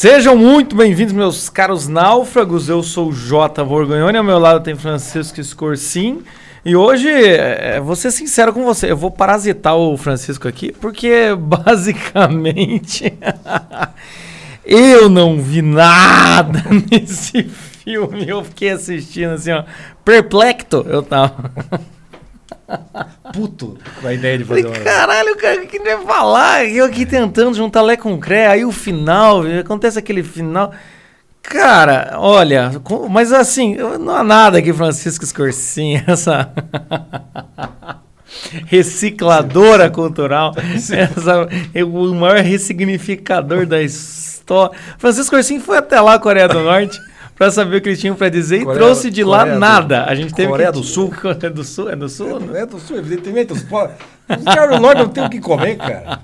Sejam muito bem-vindos, meus caros náufragos. Eu sou o Jota Borgonhoni, ao meu lado tem Francisco Scorsin. E hoje, é, vou ser sincero com você, eu vou parasitar o Francisco aqui, porque basicamente eu não vi nada nesse filme. Eu fiquei assistindo assim, ó, perplexo eu tava. Puto com a ideia de fazer Falei, caralho, cara, o que vai falar? Eu aqui tentando juntar Lé com Cré, aí o final, acontece aquele final. Cara, olha, mas assim, não há nada que Francisco Scorsin, essa recicladora cultural, essa, é o maior ressignificador da história. Francisco Scorsin foi até lá, Coreia do Norte, pra saber o que eles tinham pra dizer Coreia- e trouxe de lá Coreia do- nada. A gente teve Coreia que- do Sul? Coreia do Sul, é do Sul? Não é do sul, evidentemente. Os, os caras do norte não tem o que comer, cara.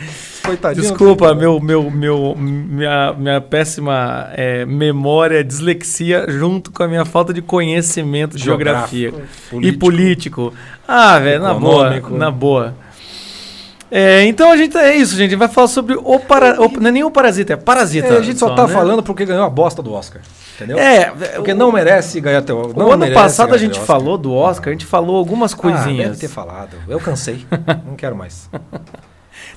Os Coitadinhos. Desculpa, meu, meu, meu, minha, minha péssima é, memória, dislexia, junto com a minha falta de conhecimento de geografia Geográfico, e político. Ah, velho, na boa, na boa. É, então a gente é isso, gente. Vai falar sobre o para, o- não é nem o parasita, é parasita. É, a gente só tá né? falando porque ganhou a bosta do Oscar. Entendeu? É, Porque não merece ganhar teu o não ano passado a gente falou do Oscar, a gente falou algumas Ah, coisinhas. deve ter falado. Eu cansei. não quero mais.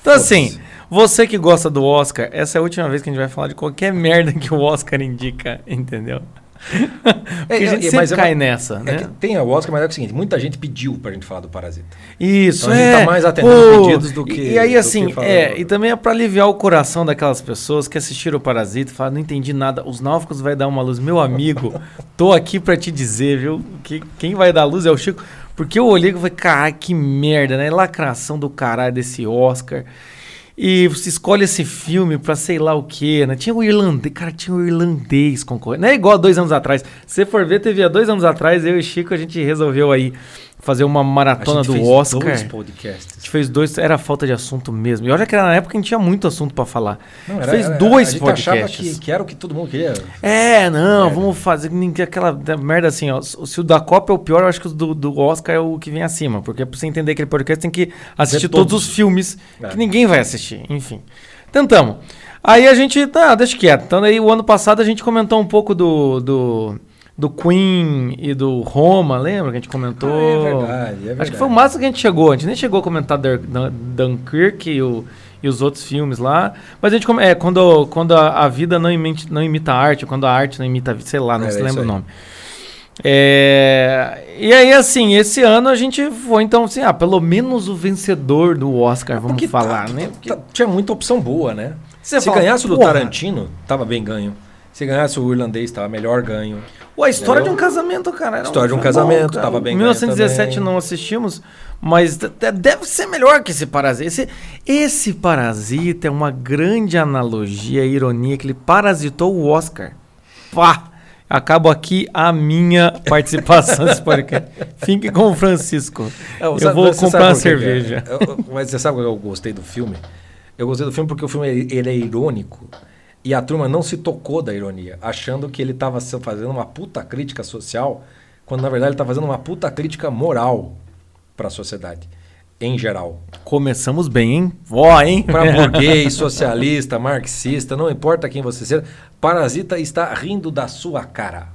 Então, assim, você que gosta do Oscar, essa é a última vez que a gente vai falar de qualquer merda que o Oscar indica, entendeu? Porque a gente sempre mas é uma- cai nessa, É né? que tem o Oscar, mas é o seguinte: muita gente pediu pra gente falar do Parasita. Isso, Então a gente é. tá mais atendendo Pô, pedidos do que- E aí, assim, é, do- e também é pra aliviar o coração daquelas pessoas que assistiram o Parasita e falaram, não entendi nada, os náufragos vai dar uma luz. Meu amigo, tô aqui pra te dizer, viu, que quem vai dar luz é o Chico. Porque eu olhei e falei, caralho, que merda, né? Lacração do caralho desse Oscar. E você escolhe esse filme pra sei lá o quê, né? Tinha o irlandês, cara, tinha o irlandês concorrendo. Não é igual há dois anos atrás. Se for ver, teve há dois anos atrás, eu e Chico, a gente resolveu aí fazer uma maratona a gente do fez Oscar. dois A podcasts. gente fez dois, era falta de assunto mesmo. E olha que era na época que a gente tinha muito assunto pra falar. Não, a era- gente fez era- dois a gente achava podcasts. que, que era o que todo mundo queria. É, não, É. vamos fazer aquela da- merda assim, ó. Se o da Copa é o pior, eu acho que o do, do Oscar é o que vem acima. Porque pra você entender aquele podcast, tem que assistir todos todos. os filmes É. que ninguém vai assistir. Enfim. Tentamos. Aí a gente. Tá, deixa quieto. Então aí o ano passado a gente comentou um pouco do. do do Queen e do Roma, lembra que a gente comentou? Ah, é verdade, é verdade. Acho que foi o máximo que a gente chegou. A gente nem chegou a comentar Dunkirk e, o- e os outros filmes lá. Mas a gente é quando, quando a, vida não imita, não imita a arte, quando a arte não imita a vida, sei lá, não É, se é lembra o nome. É, e aí, assim, esse ano a gente foi, então, assim, ah, pelo menos o vencedor do Oscar, vamos Porque falar, tá- né? tá- Porque tinha muita opção boa, né? Você Se fala, ganhasse o do. Tarantino, tava bem ganho. Se ganhasse o irlandês, tava melhor ganho. Pô, a história Entendeu? de um casamento, cara. era História de um casamento, cara. tava bem 1917 ganho também. não assistimos, mas de- de- deve ser melhor que esse Parasita. Esse, esse Parasita é uma grande analogia, ironia, que ele parasitou o Oscar. Pá! Acabo aqui a minha participação nesse podcast. Fique com o Francisco. Eu Sabe- vou comprar uma que é? cerveja. Eu- eu- mas você sabe o que eu gostei do filme? Eu gostei do filme porque o filme ele é irônico e a turma não se tocou da ironia, achando que ele estava fazendo uma puta crítica social, quando na verdade ele está fazendo uma puta crítica moral para a sociedade, em geral. Começamos bem, hein? Ó, hein? Para burguês, socialista, marxista, não importa quem você seja, Parasita está rindo da sua cara.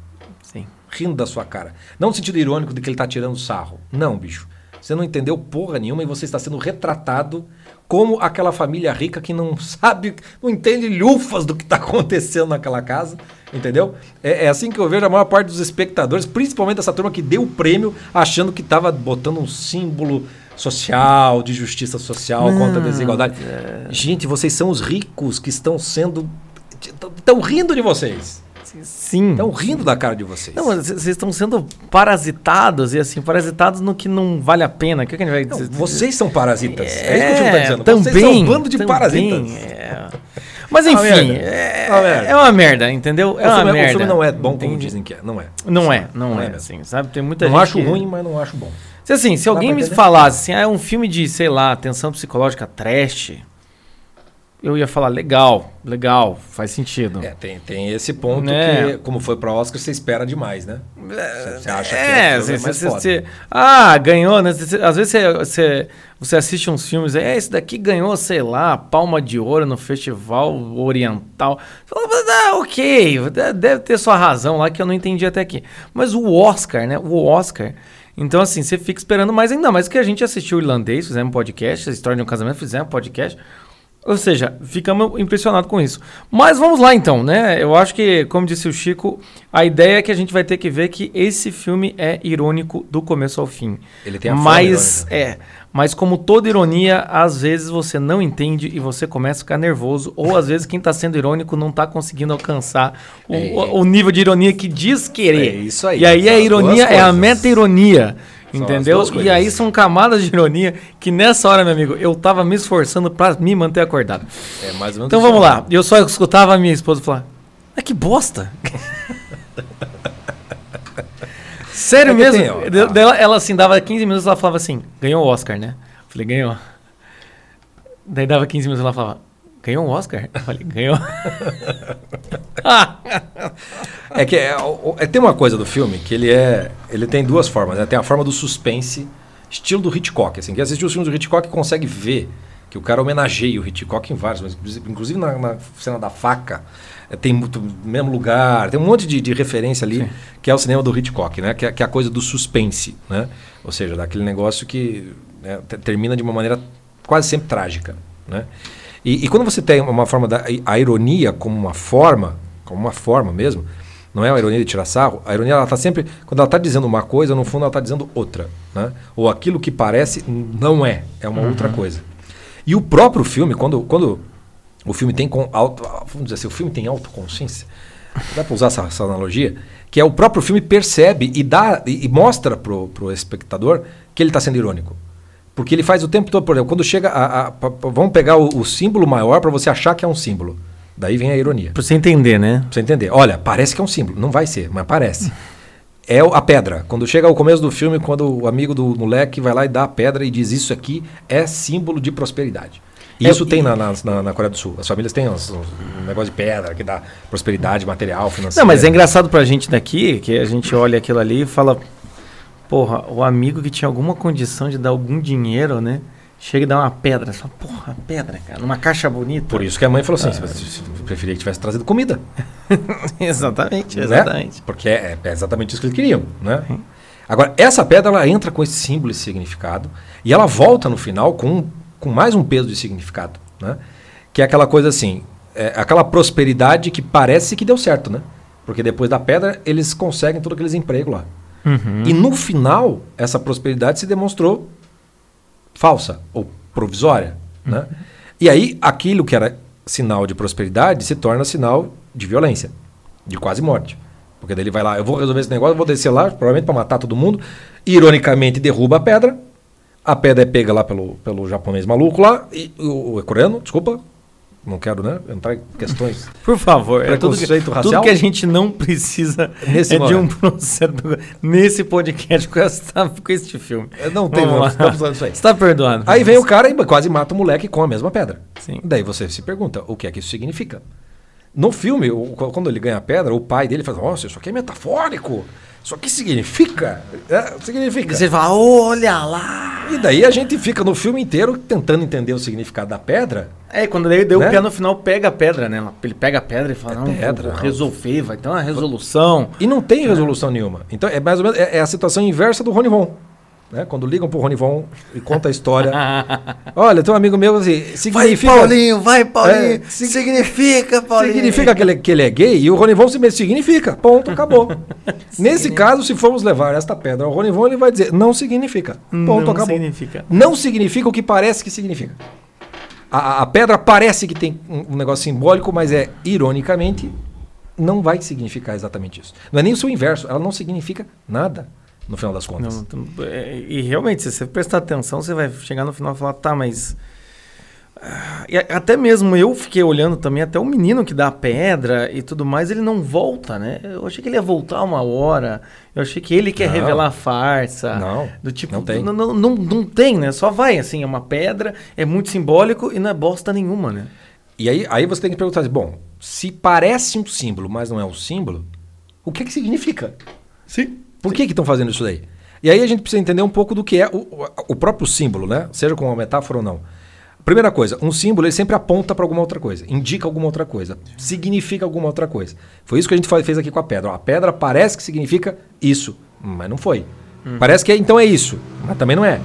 Sim. rindo da sua cara. Não no sentido irônico de que ele tá tirando sarro. Não, bicho. Você não entendeu porra nenhuma e você está sendo retratado como aquela família rica que não sabe, não entende lufas do que está acontecendo naquela casa, entendeu? É, é assim que eu vejo a maior parte dos espectadores, principalmente essa turma que deu o prêmio achando que estava botando um símbolo social, de justiça social contra a desigualdade. Gente, vocês são os ricos que estão sendo... estão rindo de vocês. Sim. Estão rindo da cara de vocês. Não, vocês estão sendo parasitados e assim, parasitados no que não vale a pena. O que, que a gente vai Não, dizer? vocês são parasitas. É, isso que o time está dizendo. também, vocês são um bando de também, parasitas. é. Mas É uma enfim, merda. é, É uma merda. é uma merda, entendeu? É o, uma filme, merda. o filme não é bom como Entende? dizem que é. Não é. Não é, não, Não é, é assim, sabe? Tem muita Não gente acho que- ruim, mas não acho bom. Se assim, se Dá alguém me falasse assim, ah, é um filme de, sei lá, tensão psicológica trash, eu ia falar, legal, legal, faz sentido. É, tem, tem esse ponto Né? que, como foi pra Oscar, você espera demais, né? Você- Você acha que É, filme você, você- você- ah, ganhou, né? Às vezes você, você, você assiste uns filmes, é, esse daqui ganhou, sei lá, palma de ouro no Festival Oriental. Você fala, "Mas, ah, ok, de- deve ter sua razão lá que eu não entendi até aqui. Mas o Oscar, né? O Oscar. Então, assim, você fica esperando mais ainda mais que a gente assistiu o irlandês, fizemos um podcast, a história de um casamento, fizemos um podcast. Ou seja, ficamos impressionados com isso. Mas vamos lá então, né? Eu acho que, como disse o Chico, a ideia é que a gente vai ter que ver que esse filme é irônico do começo ao fim. Ele tem a Mas é, mas como toda ironia, às vezes você não entende e você começa a ficar nervoso, ou às vezes quem está sendo irônico não está conseguindo alcançar o, É. o- o nível de ironia que diz querer. É isso aí, E aí a ironia é a coisas. meta-ironia. Entendeu? E aí são camadas de ironia que nessa hora, meu amigo, eu tava me esforçando pra me manter acordado. É mais ou menos Então vamos lá. Eu só escutava a minha esposa falar: Ah, que bosta! Sério É mesmo? tem, ah. dela- ela assim, dava 15 minutos ela falava assim: ganhou o Oscar, né? Eu falei: ganhou. Daí dava 15 minutos ela falava: ganhou o Oscar? Eu falei: ganhou. É que é, é- tem uma coisa do filme que ele é. Ele tem duas formas, né? Tem a forma do suspense, estilo do Hitchcock. Assim, quem assistiu os filmes do Hitchcock consegue ver que o cara homenageia o Hitchcock em vários, mas inclusive- na, na cena da faca. é, Tem muito mesmo lugar, tem um monte de, de referência ali, que é o cinema do Hitchcock, né? Que é, que é a coisa do suspense, né? Ou seja, daquele negócio que né, te- termina de uma maneira quase sempre trágica, né? E, e quando você tem uma forma da a ironia como uma forma, como uma forma mesmo, não é a ironia de tirar sarro, a ironia ela está sempre, quando ela está dizendo uma coisa, no fundo ela está dizendo outra, né? Ou aquilo que parece não é, é uma outra coisa. E o próprio filme, quando, quando o filme tem com auto, vamos dizer assim, o filme tem autoconsciência, dá para usar essa, essa analogia, que é o próprio filme percebe e dá e, e mostra pro, pro espectador que ele está sendo irônico. Porque ele faz o tempo todo, por exemplo, quando chega a, a- pa- vamos pegar o, o símbolo maior para você achar que é um símbolo. Daí vem a ironia. pra você entender, né? Pra você entender. Olha, parece que é um símbolo. Não vai ser, mas parece. É o- a pedra. Quando chega ao começo do filme, quando o amigo do moleque vai lá e dá a pedra e diz isso aqui é símbolo de prosperidade. E É, isso tem e- na, na, na- na Coreia do Sul. As famílias têm uns- um negócio de pedra que dá prosperidade material, financeira. Não, mas é engraçado pra gente daqui, que a gente olha aquilo ali e fala, porra, o amigo que tinha alguma condição de dar algum dinheiro, né? Chega e dá uma pedra. Fala, porra, pedra, cara, numa caixa bonita. Por isso que a mãe falou assim: "Se você- preferia que tivesse trazido comida. exatamente, né? exatamente. Porque é, é exatamente isso que eles queriam, né? Agora, essa pedra ela entra com esse símbolo, esse significado, e ela volta no final com, com mais um peso de significado, né? Que é aquela coisa assim, é aquela prosperidade que parece que deu certo, né? Porque depois da pedra eles conseguem todos aqueles empregos lá. Uhum. E no final, essa prosperidade se demonstrou falsa ou provisória. Né? E aí, aquilo que era sinal de prosperidade se torna sinal de violência, de quase morte. Porque daí ele vai lá, eu vou resolver esse negócio, vou descer lá, provavelmente para matar todo mundo. Ironicamente, derruba a pedra. A pedra é pega lá pelo, pelo japonês maluco lá, e o, o coreano, desculpa, não quero né, entrar em questões Por favor, é tudo que, Preconceito tudo racial? que a gente não precisa Nesse é de um momento. processo nesse podcast com, essa, com este filme. É, não tem, não estamos falando disso aí. Você tá perdoado. Aí vem o cara e quase mata o moleque com a mesma pedra. Sim. Daí você se pergunta, o que é que isso significa? No filme, quando ele ganha a pedra, o pai dele fala, nossa, isso aqui é metafórico. Isso aqui significa. É, significa. Você fala, olha lá. E daí a gente fica no filme inteiro tentando entender o significado da pedra. É, quando ele deu Né? o pé no final, pega a pedra, né? Ele pega a pedra e fala, É não, pedra, vou não. resolver, vai ter uma resolução. E não tem resolução nenhuma. Então é mais ou menos é, é a situação inversa do Rony Von. Né? Quando ligam pro Rony Von e conta a história. Olha, tem um amigo meu assim, Vai, significa. Paulinho, vai, Paulinho. É, sig- significa, Paulinho. Significa que ele, que ele é gay e o Ronivon se significa. Ponto, acabou. Nesse caso, se formos levar esta pedra ao Ronivon, ele vai dizer não significa. Ponto, não acabou. significa. Não significa o que parece que significa. A, a- a pedra parece que tem um, um negócio simbólico, mas é, ironicamente, não vai significar exatamente isso. Não é nem o seu inverso, ela não significa nada, no final das contas. Não, tu- é, e realmente, se você prestar atenção, você vai chegar no final e falar, tá, mas. ah, e até mesmo eu fiquei olhando também, até o menino que dá a pedra e tudo mais, ele não volta, né? Eu achei que ele ia voltar uma hora. Eu achei que ele quer Não. revelar a farsa. Não, Do tipo, não tem. Não, não, não, não tem, né? Só vai, assim, é uma pedra, é muito simbólico e não é bosta nenhuma, né? E aí, aí você tem que perguntar bom, se parece um símbolo, mas não é um símbolo, o que que significa? Sim. Por que que estão fazendo isso daí? E aí a gente precisa entender um pouco do que é o, o- próprio símbolo, né? Seja com uma metáfora ou não. Primeira coisa, um símbolo ele sempre aponta para alguma outra coisa, indica alguma outra coisa, significa alguma outra coisa. Foi isso que a gente fez aqui com a pedra. A pedra parece que significa isso, mas não foi. Parece que é, então é isso, mas também não é.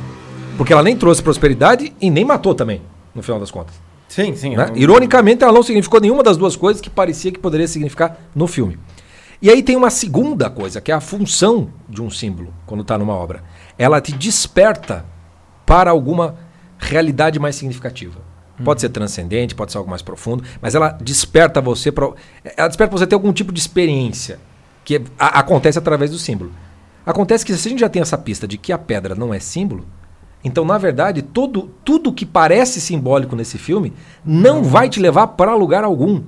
Porque ela nem trouxe prosperidade e nem matou também, no final das contas. Sim, sim. Né? eu- Ironicamente, ela não significou nenhuma das duas coisas que parecia que poderia significar no filme. E aí tem uma segunda coisa, que é a função de um símbolo, quando está numa obra. Ela te desperta para alguma realidade mais significativa. Pode ser transcendente, pode ser algo mais profundo, mas ela desperta você para. Ela desperta você ter algum tipo de experiência que a- acontece através do símbolo. Acontece que se a gente já tem essa pista de que a pedra não é símbolo, então, na verdade, todo, tudo que parece simbólico nesse filme não vai te levar para lugar algum.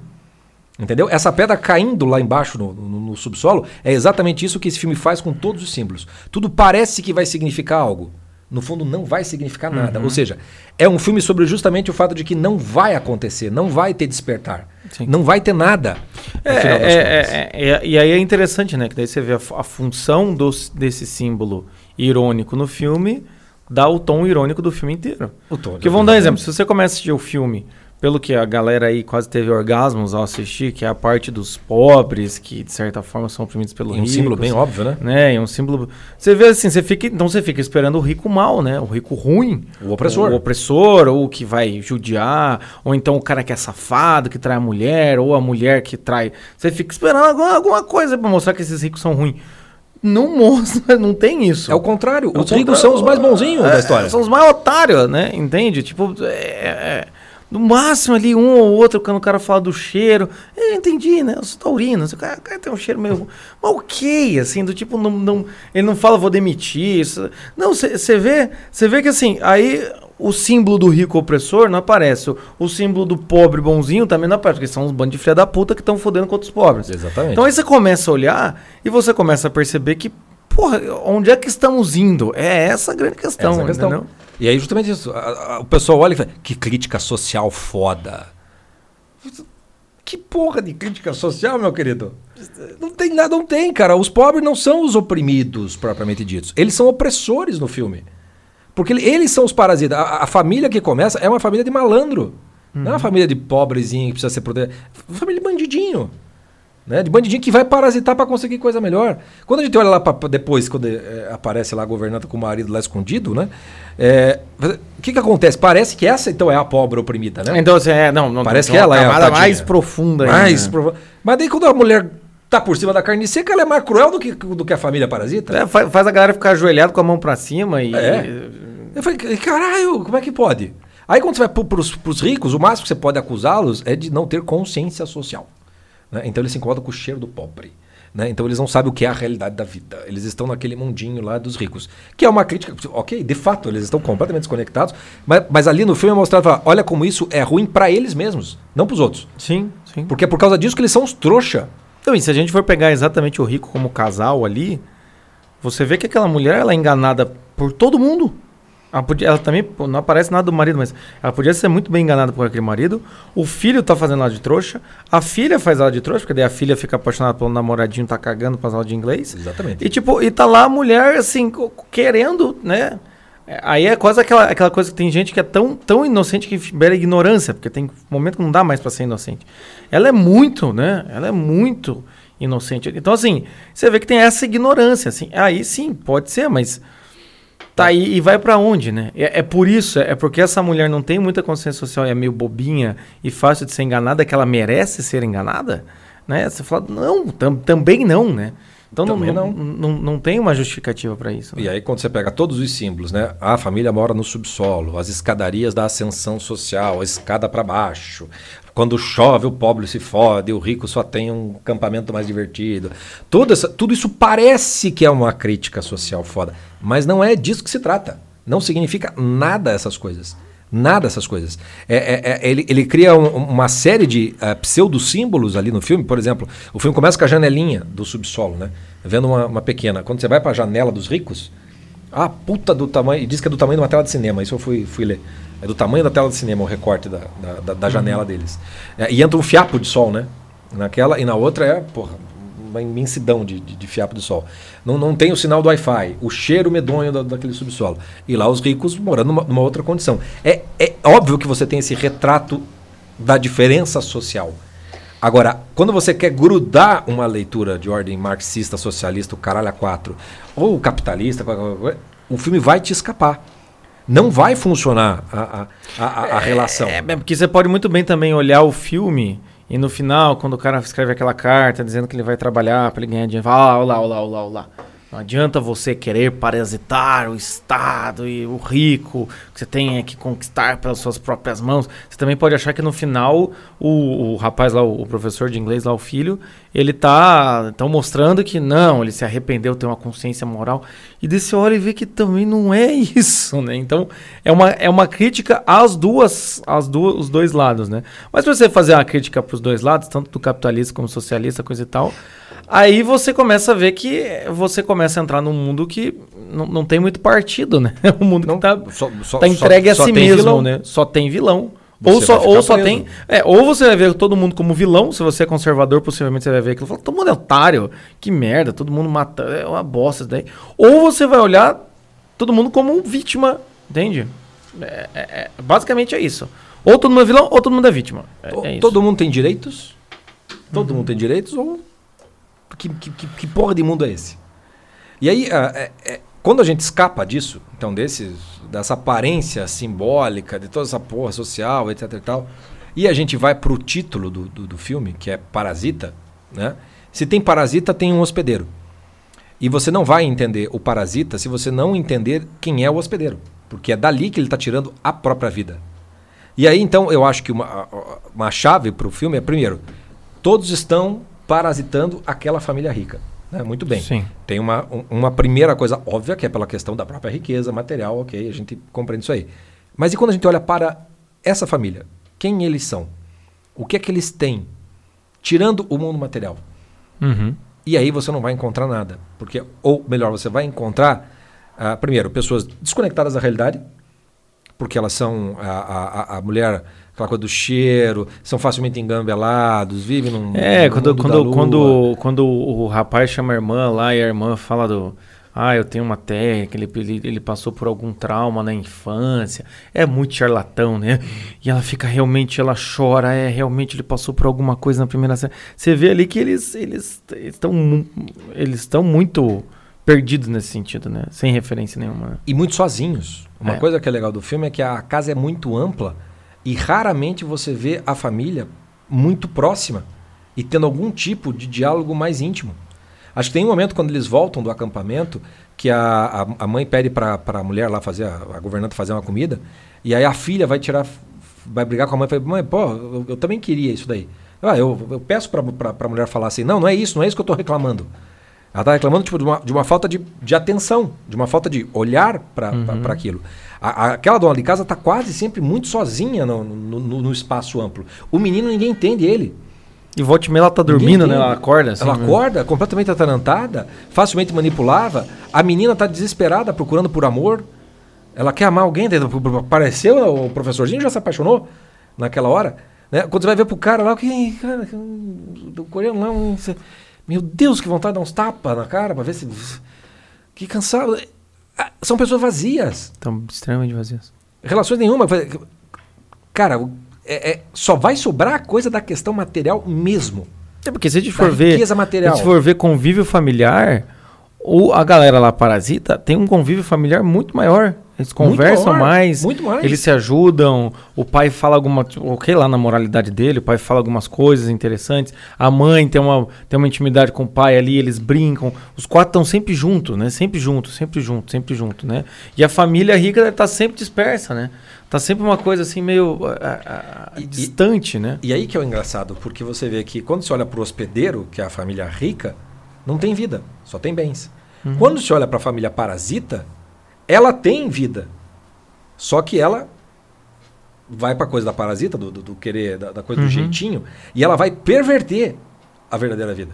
Entendeu? Essa pedra caindo lá embaixo no, no- subsolo é exatamente isso que esse filme faz com todos os símbolos. Tudo parece que vai significar algo. No fundo, não vai significar nada. Ou seja, é um filme sobre justamente o fato de que não vai acontecer, não vai ter despertar, Sim. não vai ter nada. É, é, é, é, é, e aí é interessante, né? Que daí você vê a, a função desse símbolo irônico no filme, dá o tom irônico do filme inteiro. O tom, Porque vamos dar um exemplo, se você começa a assistir o filme, pelo que a galera aí quase teve orgasmos ao assistir, que é a parte dos pobres, que de certa forma são oprimidos pelo E um símbolo bem óbvio, né? né? E um símbolo. Você vê assim, você fica, então você fica esperando o rico mal, né? O rico ruim, O opressor. o opressor, ou o que vai judiar, ou então o cara que é safado, que trai a mulher, ou a mulher que trai. Você fica esperando alguma, alguma coisa pra mostrar que esses ricos são ruins. Não mostra, não tem isso. É o contrário. É o os ricos são os mais bonzinhos É, da história. São os mais otários, né? Entende? Tipo, é, é- no máximo ali um ou outro, quando o cara fala do cheiro. Eu entendi, né? Eu sou taurino. O cara, cara tem um cheiro meio. Mas ok, assim, do tipo, não, não, ele não fala, vou demitir. Isso. Não, você vê, você vê que assim, aí o símbolo do rico opressor não aparece. O, o símbolo do pobre bonzinho também não aparece, porque são uns bandos de filha da puta que estão fodendo com outros pobres. Exatamente. Então aí você começa a olhar e você começa a perceber que, porra, onde é que estamos indo? É essa a grande questão, Essa é a questão. entendeu? E aí, justamente isso. a- a- o pessoal olha e fala: que crítica social foda. Que porra de crítica social, meu querido? Não tem nada, não tem, cara. Os pobres não são os oprimidos, propriamente ditos. Eles são opressores no filme. Porque ele- eles são os parasitas. A, a família que começa é uma família de malandro. Não é uma família de pobrezinho que precisa ser protegida. É uma família de bandidinho. Né? De bandidinho que vai parasitar para conseguir coisa melhor. Quando a gente olha lá pra, depois, quando é, aparece lá a governanta com o marido lá escondido, né? É, o que que acontece? Parece que essa então é a pobre oprimida, né? Então, assim, é, não, não Parece que ela é a tadinha. mais profunda ainda, Mas, né? prova- mas daí quando a mulher tá por cima da carne seca, ela é mais cruel do que, do que a família parasita. É, faz, faz a galera ficar ajoelhada com a mão pra cima e. É. Eu falei, caralho, como é que pode? Aí quando você vai pro, pros, pros ricos, o máximo que você pode acusá-los é de não ter consciência social. Né? Então eles se incomodam com o cheiro do pobre. né? Então eles não sabem o que é a realidade da vida. Eles estão naquele mundinho lá dos ricos. Que é uma crítica. Ok, de fato, eles estão completamente desconectados. Mas, mas ali no filme é mostrado, fala, olha como isso é ruim para eles mesmos, não pros outros. Sim, sim. Porque é por causa disso que eles são os trouxa. Então, e se a gente for pegar exatamente o rico como casal ali, você vê que aquela mulher ela é enganada por todo mundo. Ela, podia, ela também pô, não aparece nada do marido, mas ela podia ser muito bem enganada por aquele marido. O filho tá fazendo ela de trouxa. A filha faz ela de trouxa, porque daí a filha fica apaixonada pelo namoradinho, tá cagando pra aula de inglês. Exatamente. E tipo, e tá lá a mulher assim, querendo, né? É, Aí é quase aquela, aquela coisa que tem gente que é tão, tão inocente que beira ignorância, porque tem momento que não dá mais pra ser inocente. Ela é muito, né? Ela é muito inocente. Então, assim, você vê que tem essa ignorância, assim. Aí sim, pode ser, mas. Tá aí e vai pra onde, né? É, é por isso, é porque essa mulher não tem muita consciência social e é meio bobinha e fácil de ser enganada, que ela merece ser enganada, né? Você fala, não, tam- também não, né? Então não, Também não, não, não tem uma justificativa pra isso. né? E aí, quando você pega todos os símbolos, né? A família mora no subsolo, as escadarias da ascensão social, a escada para baixo. Quando chove, o pobre se fode, o rico só tem um acampamento mais divertido. Tudo, essa, tudo isso parece que é uma crítica social foda, mas não é disso que se trata. Não significa nada essas coisas. Nada essas coisas. É, é- é- ele, ele cria um- uma série de uh, pseudo-símbolos ali no filme. Por exemplo, o filme começa com a janelinha do subsolo, né? Vendo uma, uma pequena. Quando você vai para a janela dos ricos, Ah, puta do tamanho. Diz que é do tamanho de uma tela de cinema. Isso eu fui, fui ler. É do tamanho da tela de cinema o recorte da, da, da, da janela deles. É, e entra um fiapo de sol, né? Naquela e na outra é, porra, uma imensidão de, de, de fiapo de sol. Não, não tem o sinal do Wi-Fi, o cheiro medonho da, daquele subsolo. E lá os ricos morando numa, numa outra condição. É, é óbvio que você tem esse retrato da diferença social. Agora, quando você quer grudar uma leitura de ordem marxista, socialista, o caralho a quatro, ou capitalista, o filme vai te escapar. Não vai funcionar a, a, a, a relação. É, é, porque você pode muito bem também olhar o filme e no final, quando o cara escreve aquela carta dizendo que ele vai trabalhar para ele ganhar dinheiro, fala, olá, olá, olá, olá. Não adianta você querer parasitar o Estado e o rico, que você tem que conquistar pelas suas próprias mãos. Você também pode achar que no final o, o rapaz lá, o, professor de inglês lá, o filho, ele tá tão mostrando que não, ele se arrependeu, tem uma consciência moral. E desse olha e vê que também não é isso, né? Então é uma, é uma crítica às duas, às duas, os dois lados, né? Mas para você fazer uma crítica para os dois lados, tanto do capitalista como socialista, coisa e tal Aí você começa a ver que você começa a entrar num mundo que não, não tem muito partido, né? Um mundo não, que tá, só, só, tá entregue só, a si mesmo, vilão. né? Só tem vilão. Você ou só, ou só tem. É, ou você vai ver todo mundo como vilão, se você é conservador, possivelmente você vai ver aquilo e falar, todo mundo é otário, que merda, todo mundo mata, é uma bosta isso daí. Ou você vai olhar todo mundo como vítima, entende? É, é, é basicamente é isso. Ou todo mundo é vilão, ou todo mundo é vítima. É, é todo mundo tem direitos? Todo uhum. mundo tem direitos ou que, que, que porra de mundo é esse? E aí, é, é, quando a gente escapa disso, então desses, dessa aparência simbólica, de toda essa porra social, etc e tal, e a gente vai pro título do, do, do filme, que é Parasita, né? Se tem parasita, tem um hospedeiro. E você não vai entender o parasita se você não entender quem é o hospedeiro. Porque é dali que ele está tirando a própria vida. E aí, então, eu acho que uma, uma chave para o filme é, primeiro, todos estão parasitando aquela família rica. Né? Muito bem. Sim. Tem uma, uma primeira coisa óbvia, que é pela questão da própria riqueza material, ok, a gente compreende isso aí. Mas e quando a gente olha para essa família? Quem eles são? O que é que eles têm? Tirando o mundo material. Uhum. E aí você não vai encontrar nada. Porque, ou melhor, você vai encontrar, uh, primeiro, pessoas desconectadas da realidade, porque elas são. A, a, a mulher aquela coisa do cheiro, são facilmente engambelados, vivem num. É, quando, quando, quando, quando o rapaz chama a irmã lá e a irmã fala do. Ah, eu tenho uma técnica, ele, ele, ele passou por algum trauma na infância. É muito charlatão, né? E ela fica realmente, ela chora, é, realmente ele passou por alguma coisa na primeira série. Você vê ali que eles eles estão eles estão muito perdidos nesse sentido, né? Sem referência nenhuma. Né? E muito sozinhos. Uma é. coisa que é legal do filme é que a casa é muito ampla e raramente você vê a família muito próxima e tendo algum tipo de diálogo mais íntimo. Acho que tem um momento quando eles voltam do acampamento que a, a, a mãe pede para a mulher lá fazer, a, a governanta fazer uma comida, e aí a filha vai tirar, vai brigar com a mãe e fala, mãe, pô, eu, eu, também queria isso daí. Ah, eu, eu peço para a mulher falar assim, não, não é isso, não é isso que eu estou reclamando. Ela está reclamando tipo, de, uma, de uma falta de, de atenção, de uma falta de olhar para uhum. aquilo. A, aquela dona de casa está quase sempre muito sozinha no, no, no, espaço amplo. O menino, ninguém entende ele. E volta e meia ela tá dormindo, né? Ela acorda. Assim, ela né? acorda, completamente atarantada, facilmente manipulável. A menina está desesperada, procurando por amor. Ela quer amar alguém. Apareceu, o professorzinho já se apaixonou naquela hora. Né? Quando você vai ver pro cara lá, que cara, do coreano lá, meu Deus, que vontade de dar uns tapas na cara para ver se. Que cansado. Ah, são pessoas vazias. Estão extremamente vazias. Relações nenhuma. Cara, é, é, só vai sobrar a coisa da questão material mesmo. É porque se a gente for ver. Material. Se for ver convívio familiar, ou a galera lá parasita tem um convívio familiar muito maior. Eles conversam mais, mais, eles se ajudam. O pai fala alguma, ok lá na moralidade dele, o pai fala algumas coisas interessantes. A mãe tem uma, tem uma intimidade com o pai ali, eles brincam. Os quatro estão sempre juntos, né? Sempre juntos, sempre juntos, sempre juntos, né? E a família rica deve estar tá sempre dispersa, né? Tá sempre uma coisa assim meio a, a, e, distante, né? E aí que é o engraçado, porque você vê que quando você olha para o hospedeiro, que é a família rica, não tem vida, só tem bens. Uhum. Quando você olha para a família parasita, ela tem vida. Só que ela vai para a coisa da parasita, do, do, do querer, da, da coisa uhum. do jeitinho, e ela vai perverter a verdadeira vida.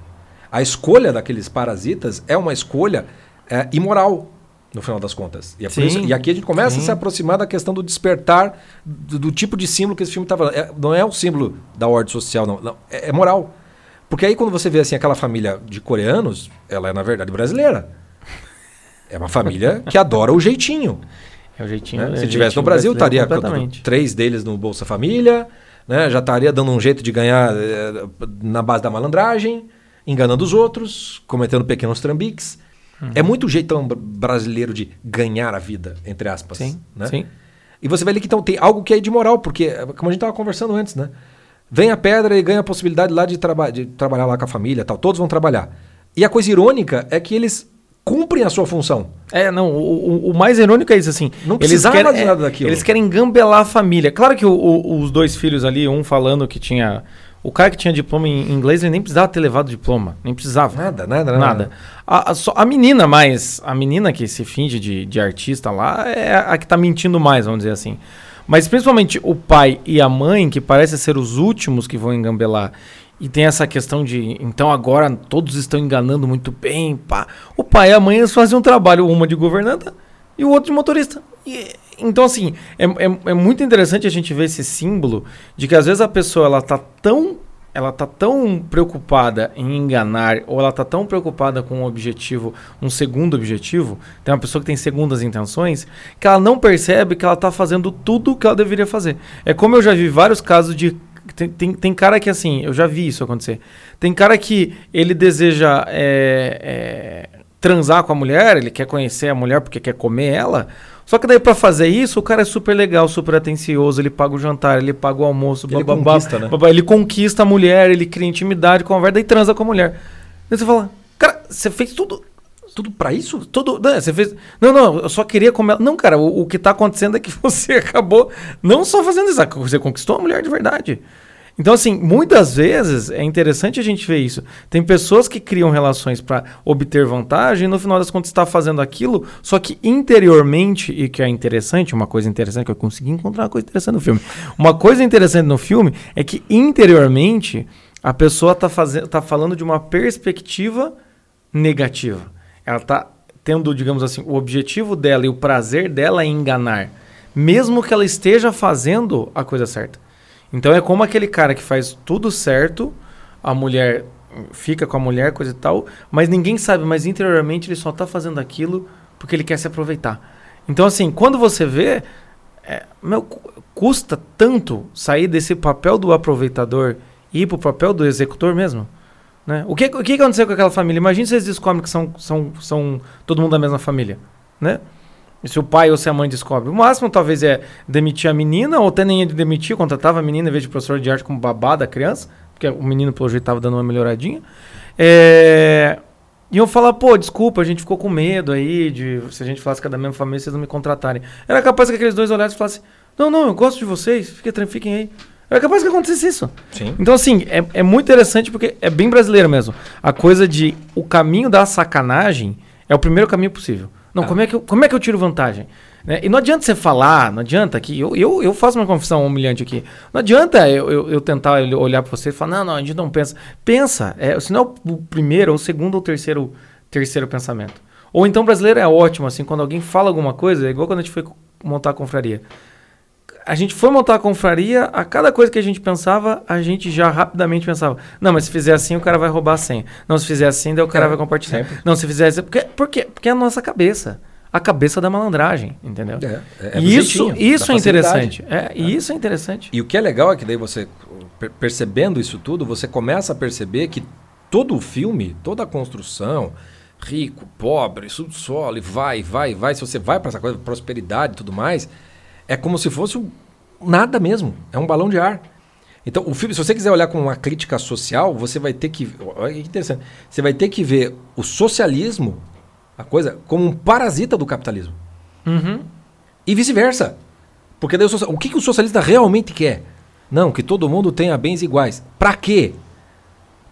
A escolha daqueles parasitas é uma escolha é, imoral. no final das contas. E, é Sim, isso- e aqui a gente começa sim. a se aproximar da questão do despertar, do, do tipo de símbolo que esse filme está falando. É- não é o símbolo da ordem social, não. não, é, é moral. Porque aí quando você vê assim aquela família de coreanos, ela é na verdade brasileira. É uma família que adora o jeitinho. É o jeitinho. né? é o Se jeitinho tivesse no Brasil, estaria três deles no Bolsa Família, né? já estaria dando um jeito de ganhar eh, na base da malandragem, enganando os outros, cometendo pequenos trambiques. Uhum. É muito jeitão br- brasileiro de ganhar a vida, entre aspas. Sim, né? sim. E você vê ali que então, tem algo que é de moral, porque, eh, como a gente estava conversando antes, né? Vem a pedra e ganha a possibilidade lá de, traba de trabalhar lá com a família tal. Todos vão trabalhar. E a coisa irônica é que eles cumprem a sua função. É, não, o, o- mais irônico é isso, assim. Não eles querem, de é, nada daquilo. Eles querem gambelar a família. Claro que o- o- os dois filhos ali, um falando que tinha. O cara que tinha diploma em inglês, ele nem precisava ter levado diploma. Nem precisava. Nada, nada, nada. Nada. A, a, só- a menina mais. A menina que se finge de, de artista lá é a que tá mentindo mais, vamos dizer assim. Mas principalmente o pai e a mãe, que parecem ser os últimos que vão engambelar. E tem essa questão de. Então agora todos estão enganando muito bem. Pá. O pai e a mãe eles fazem um trabalho, uma de governanta e o outro de motorista. E- então, assim, é, é, é muito interessante a gente ver esse símbolo de que às vezes a pessoa ela tá tão ela tá tão preocupada em enganar ou ela tá tão preocupada com um objetivo, um segundo objetivo, tem uma pessoa que tem segundas intenções, que ela não percebe que ela tá fazendo tudo o que ela deveria fazer. É como eu já vi vários casos de tem, tem, tem cara que assim, eu já vi isso acontecer. Tem cara que ele deseja é, é, transar com a mulher, ele quer conhecer a mulher porque quer comer ela. Só que daí pra fazer isso, o cara é super legal, super atencioso, ele paga o jantar, ele paga o almoço, Ele bababá, conquista, né? babá, ele conquista a mulher, ele cria intimidade, conversa e transa com a mulher. Daí você fala, cara, você fez tudo, Tudo pra isso? tudo, né, você fez, não, não, eu só queria comer, ela. não, cara, o, o que tá acontecendo é que você acabou não só fazendo isso, você conquistou a mulher de verdade. Então, assim, muitas vezes é interessante a gente ver isso. Tem pessoas que criam relações para obter vantagem e no final das contas está fazendo aquilo, só que interiormente, e que é interessante, uma coisa interessante, que eu consegui encontrar uma coisa interessante no filme. Uma coisa interessante no filme é que interiormente a pessoa está tá falando de uma perspectiva negativa. Ela está tendo, digamos assim, o objetivo dela e o prazer dela em enganar, mesmo que ela esteja fazendo a coisa certa. Então é como aquele cara que faz tudo certo, a mulher fica com a mulher, coisa e tal, mas ninguém sabe, mas interiormente ele só tá fazendo aquilo porque ele quer se aproveitar. Então assim, quando você vê, é, meu, cu- custa tanto sair desse papel do aproveitador e ir pro papel do executor mesmo. Né? O, que, o que aconteceu com aquela família? Imagina se eles descobrem que são, são, são todo mundo da mesma família. Né? E se o pai ou se a mãe descobre. O máximo talvez é demitir a menina, ou até nem é de demitir, contratava a menina em vez de professor de arte como babá da criança, porque o menino pelo jeito estava dando uma melhoradinha. É... E eu falar, pô, desculpa, a gente ficou com medo aí de se a gente falasse que é da mesma família, vocês não me contratarem. Era capaz que aqueles dois olhassem e falassem, não, não, eu gosto de vocês, fiquem, fiquem aí. Era capaz que acontecesse isso. Sim. Então, assim, é, é muito interessante porque é bem brasileiro mesmo. A coisa de o caminho da sacanagem é o primeiro caminho possível. Não, Ah. como, é que eu, como é que eu tiro vantagem? Né? E não adianta você falar, não adianta que eu, eu, eu faço uma confissão humilhante aqui. Não adianta eu, eu, eu tentar olhar para você e falar, não, não, a gente não pensa. Pensa, é, se não é o primeiro, ou o segundo ou terceiro, terceiro pensamento. Ou então brasileiro é ótimo, assim, quando alguém fala alguma coisa, é igual quando a gente foi montar a confraria a gente foi montar a confraria, a cada coisa que a gente pensava, a gente já rapidamente pensava, não, mas se fizer assim, o cara vai roubar a senha. Não, se fizer assim, daí o cara É, vai compartilhar. sempre. Não, se fizer assim, porque, por quê? Porque é a nossa cabeça. A cabeça da malandragem, entendeu? É, é e isso, jeitinho, isso da é interessante. É, E isso é interessante. E o que é legal é que daí você, per- percebendo isso tudo, você começa a perceber que todo o filme, toda a construção, rico, pobre, subsolo, e vai, vai, vai, se você vai para essa coisa, prosperidade e tudo mais, é como se fosse um, nada mesmo, é um balão de ar. Então, o filme, se você quiser olhar com uma crítica social, você vai ter que, olha que interessante, você vai ter que ver o socialismo, a coisa, como um parasita do capitalismo. Uhum. E vice-versa. Porque daí o, socia- o que, que o socialista realmente quer? Não, que todo mundo tenha bens iguais. Pra quê?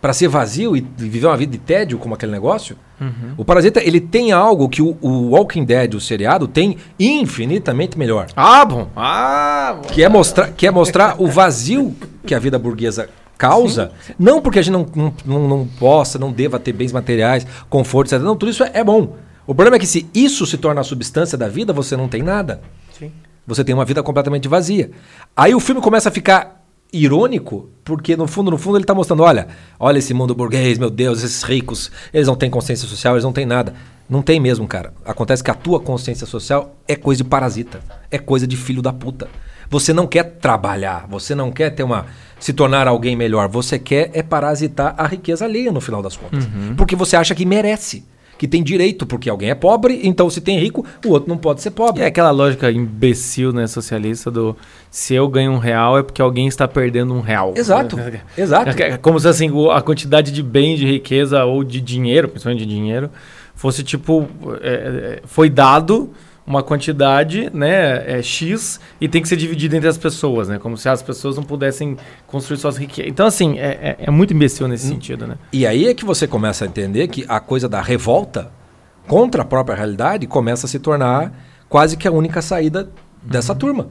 Pra ser vazio e viver uma vida de tédio como aquele negócio? Uhum. O parasita, ele tem algo que o, o Walking Dead, o seriado, tem infinitamente melhor. Ah, bom. Ah, bom. Que é mostrar, que é mostrar o vazio que a vida burguesa causa. Não porque a gente não, não, não, não possa, não deva ter bens materiais, conforto, etc. Não, tudo isso é, é bom. O problema é que se isso se torna a substância da vida, você não tem nada. Sim. Você tem uma vida completamente vazia. Aí o filme começa a ficar irônico, porque no fundo, no fundo ele está mostrando, olha, olha esse mundo burguês, meu Deus, esses ricos, eles não têm consciência social, eles não têm nada. Não tem mesmo, cara. Acontece que a tua consciência social é coisa de parasita, é coisa de filho da puta. Você não quer trabalhar, você não quer ter uma se tornar alguém melhor, você quer é parasitar a riqueza alheia no final das contas. Porque você acha que merece que tem direito, porque alguém é pobre, então se tem rico, o outro não pode ser pobre. É aquela lógica imbecil, né, socialista, do se eu ganho um real é porque alguém está perdendo um real. Exato, exato. É como se assim, a quantidade de bem, de riqueza ou de dinheiro, principalmente de dinheiro, fosse tipo. é, é, foi dado uma quantidade, né, é, X, e tem que ser dividido entre as pessoas, né? Como se as pessoas não pudessem construir suas riquezas. Então, assim, é, é- é muito imbecil nesse sentido, né? E aí é que você começa a entender que a coisa da revolta contra a própria realidade começa a se tornar quase que a única saída dessa turma.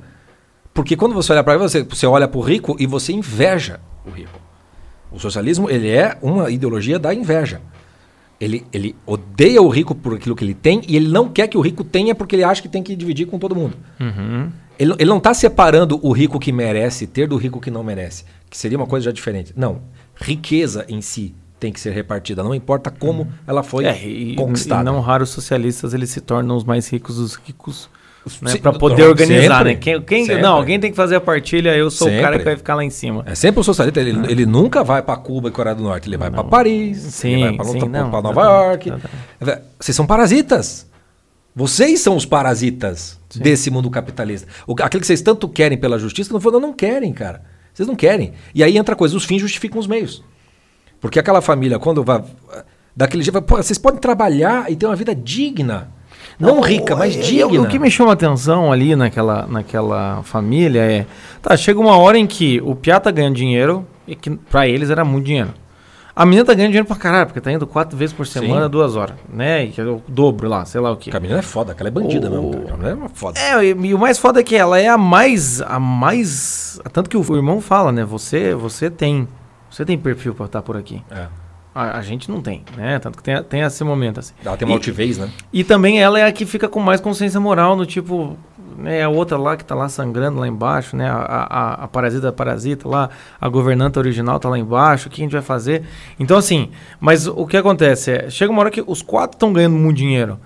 Porque quando você olha para você, você olha para o rico e você inveja o rico. O socialismo ele é uma ideologia da inveja. Ele, ele odeia o rico por aquilo que ele tem e ele não quer que o rico tenha porque ele acha que tem que dividir com todo mundo. Uhum. Ele, ele não está separando o rico que merece ter do rico que não merece, que seria uma coisa já diferente. Não. Riqueza em si tem que ser repartida, não importa como ela foi É, e, conquistada. e não raros socialistas eles se tornam os mais ricos dos ricos né, Sim, para poder organizar, sempre, né? Quem, quem- sempre. não, alguém tem que fazer a partilha, eu sou o cara Sempre. que vai ficar lá em cima. É sempre o socialista, ele, ele nunca vai para Cuba e Coreia do Norte, ele vai para Paris, Sim, ele vai para sim, não, Nova exatamente, York. Vocês são parasitas. Vocês são os parasitas desse mundo capitalista. O, aquilo que vocês tanto querem pela justiça, no fundo, não querem, cara. Vocês não querem. E aí entra a coisa, os fins justificam os meios. Porque aquela família, quando vai. Daquele jeito, vai, "Pô, vocês podem trabalhar e ter uma vida digna. Não, rica, mas é, digna. O que me chama atenção ali naquela, naquela família é. Tá, chega uma hora em que o Piá tá ganhando dinheiro, e que pra eles era muito dinheiro. A menina tá ganhando dinheiro pra caralho, porque tá indo quatro vezes por semana, Sim. duas horas, né? E que é o dobro lá, sei lá o quê. A menina é foda, aquela é bandida O- mesmo. Cara. É uma foda. É, e, e o mais foda é que ela é a mais. A mais. Tanto que o, o irmão fala, né? Você, você tem. Você tem perfil pra estar por aqui. É. A, a gente não tem, né? Tanto que tem, tem esse momento, assim. Ela tem uma E- altivez, né? E também ela é a que fica com mais consciência moral, no tipo, né, a outra lá que tá lá sangrando lá embaixo, né, a, a, a parasita parasita lá, a governanta original tá lá embaixo, o que a gente vai fazer? Então assim, mas o que acontece é, chega uma hora que os quatro estão ganhando muito dinheiro.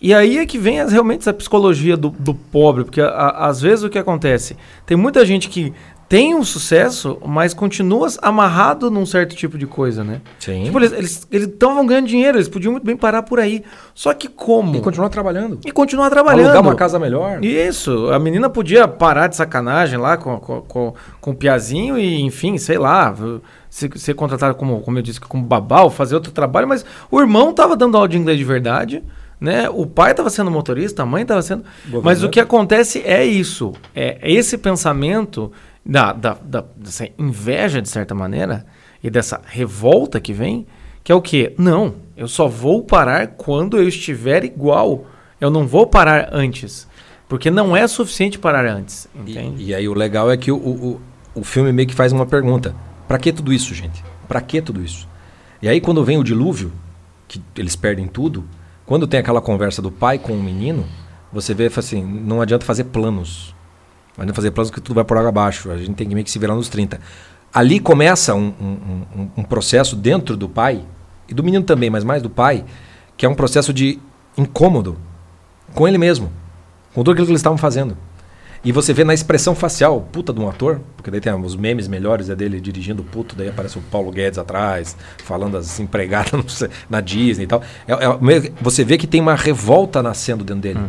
E aí é que vem as- realmente essa psicologia do, do pobre, porque a- a- às vezes o que acontece? Tem muita gente que tem um sucesso, mas continua amarrado num certo tipo de coisa, né? Sim. Tipo, eles estavam ganhando dinheiro, eles podiam muito bem parar por aí. Só que como? E continuar trabalhando. E continuar trabalhando. Alugar uma casa melhor. Isso, a menina podia parar de sacanagem lá com, com, com, com o Piazinho e, enfim, sei lá, ser, ser contratado como, como eu disse, como babau, fazer outro trabalho, mas o irmão tava dando aula de inglês de verdade, né? O pai tava sendo motorista, a mãe tava sendo. Mas o que acontece é isso. É esse pensamento da, da, da- dessa inveja, de certa maneira, e dessa revolta que vem, que é o quê? Não, eu só vou parar quando eu estiver igual. Eu não vou parar antes. Porque não é suficiente parar antes. Entende? E, e aí o legal é que o, o, o filme meio que faz uma pergunta. Pra que tudo isso, gente? Pra que tudo isso? E aí quando vem o dilúvio, que eles perdem tudo, quando tem aquela conversa do pai com o menino, você vê assim, não adianta fazer planos. Não adianta fazer planos que tudo vai por água abaixo. A gente tem que meio que se virar nos 30. Ali começa um, um- um- um processo dentro do pai, e do menino também, mas mais do pai, que é um processo de incômodo com ele mesmo, com tudo aquilo que eles estavam fazendo. E você vê na expressão facial, puta de um ator, porque daí tem os memes melhores é dele dirigindo puto, daí aparece o Paulo Guedes atrás, falando as empregadas não na Disney e tal. É- é você vê que tem uma revolta nascendo dentro dele.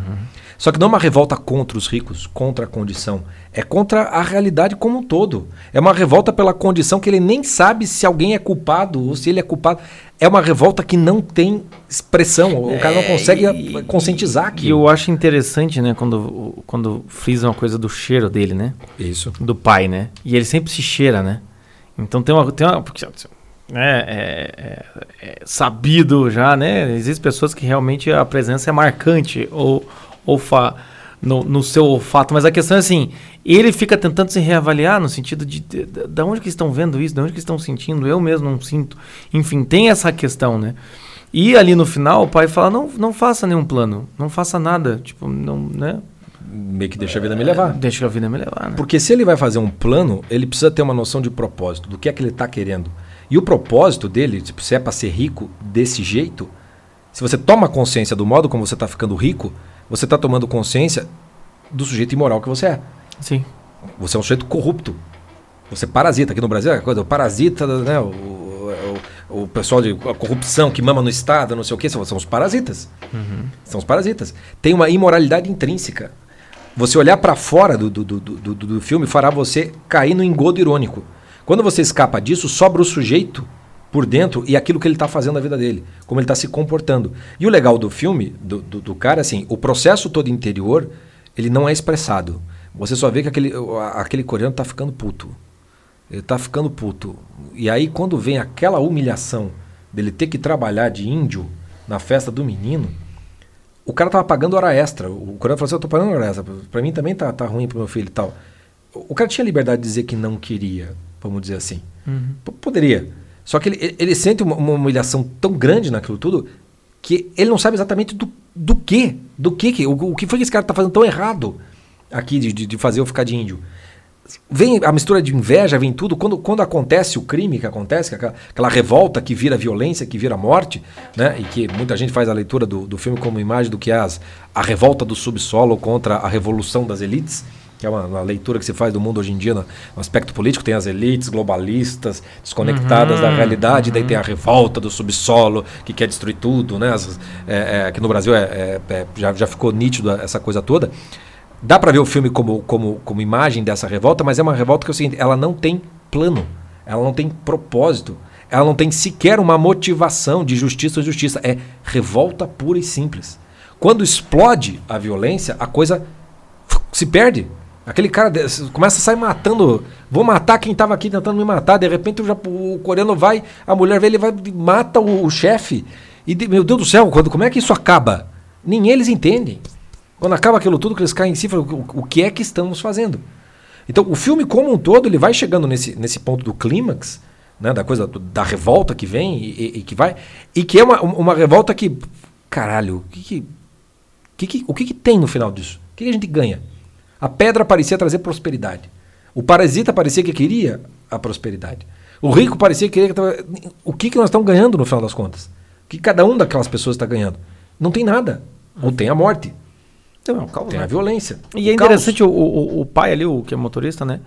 Só que não é uma revolta contra os ricos, contra a condição. É contra a realidade como um todo. É uma revolta pela condição que ele nem sabe se alguém é culpado ou se ele é culpado. É uma revolta que não tem expressão. O cara não É, consegue e- conscientizar E aquilo. eu acho interessante, né, quando, quando frisam a coisa do cheiro dele, né? Isso. do pai, né? E ele sempre se cheira, né? Então tem uma. Tem uma porque, né, é, é- é sabido já, né? Existem pessoas que realmente a presença é marcante ou, ou fa, no, no seu olfato, mas a questão é assim: ele fica tentando se reavaliar no sentido de, de, de, de onde que estão vendo isso, de onde que estão sentindo, eu mesmo não sinto. Enfim, tem essa questão, né? E ali no final, o pai fala: não, não faça nenhum plano, não faça nada. Tipo, não, né? Meio que deixa a vida me levar. Deixa a vida me levar, né? Porque se ele vai fazer um plano, ele precisa ter uma noção de propósito, do que é que ele está querendo. E o propósito dele, tipo, se é para ser rico desse jeito, se você toma consciência do modo como você está ficando rico, você está tomando consciência do sujeito imoral que você é. Sim. Você é um sujeito corrupto. Você parasita. Aqui no Brasil é coisa, o parasita, né? O, o, o, pessoal de a corrupção que mama no Estado, não sei o quê, são, são os parasitas. Uhum. São os parasitas. Tem uma imoralidade intrínseca. Você olhar para fora do, do, do, do, do filme fará você cair no engodo irônico. Quando você escapa disso, sobra o sujeito por dentro e aquilo que ele está fazendo na vida dele, como ele está se comportando. E o legal do filme, do, do, do, cara, assim, o processo todo interior, ele não é expressado. Você só vê que aquele, aquele coreano está ficando puto. Ele está ficando puto. E aí, quando vem aquela humilhação dele ter que trabalhar de índio na festa do menino, o cara tava pagando hora extra. O coreano falou assim: Eu tô pagando hora extra. Pra mim também tá, tá ruim pro meu filho e tal. O cara tinha liberdade de dizer que não queria vamos dizer assim. Uhum. Poderia. Só que ele, ele sente uma, uma, humilhação tão grande naquilo tudo que ele não sabe exatamente do, do que. Do que, o, o que foi que esse cara está fazendo tão errado aqui de, de, de, fazer eu ficar de índio. Vem a mistura de inveja, vem tudo. Quando, quando acontece o crime que acontece, aquela, aquela revolta que vira violência, que vira morte, né? E que muita gente faz a leitura do, do filme como imagem do que é as, a revolta do subsolo contra a revolução das elites que é uma, uma, leitura que se faz do mundo hoje em dia no, aspecto político, tem as elites globalistas desconectadas uhum, da realidade, uhum. daí tem a revolta do subsolo que quer destruir tudo, né? As, é, é, aqui no Brasil é, é, é, já, já ficou nítido essa coisa toda. Dá para ver o filme como, como, como imagem dessa revolta, mas é uma revolta que é o seguinte, ela não tem plano, ela não tem propósito, ela não tem sequer uma motivação de justiça ou justiça, é revolta pura e simples. Quando explode a violência, a coisa se perde. Aquele cara começa a sair matando. Vou matar quem estava aqui tentando me matar. De repente já, o coreano vai, a mulher vê, ele vai mata o, o chefe. E meu Deus do céu, quando, como é que isso acaba? Nem eles entendem. Quando acaba aquilo tudo, que eles caem em falam, o, o que é que estamos fazendo? Então, o filme como um todo, ele vai chegando nesse, nesse ponto do clímax, né, da coisa da revolta que vem e, e, que vai, e que é uma, uma revolta que, caralho, o que, que, que, o que, que tem no final disso? O que, que a gente ganha? A pedra parecia trazer prosperidade. O parasita parecia que queria a prosperidade. O rico parecia que queria. O que, que nós estamos ganhando no final das contas? O que cada um daquelas pessoas está ganhando? Não tem nada. Ou tem a morte. Não, calma, tem a violência. E é interessante o, o, o, pai ali, o que é motorista, né?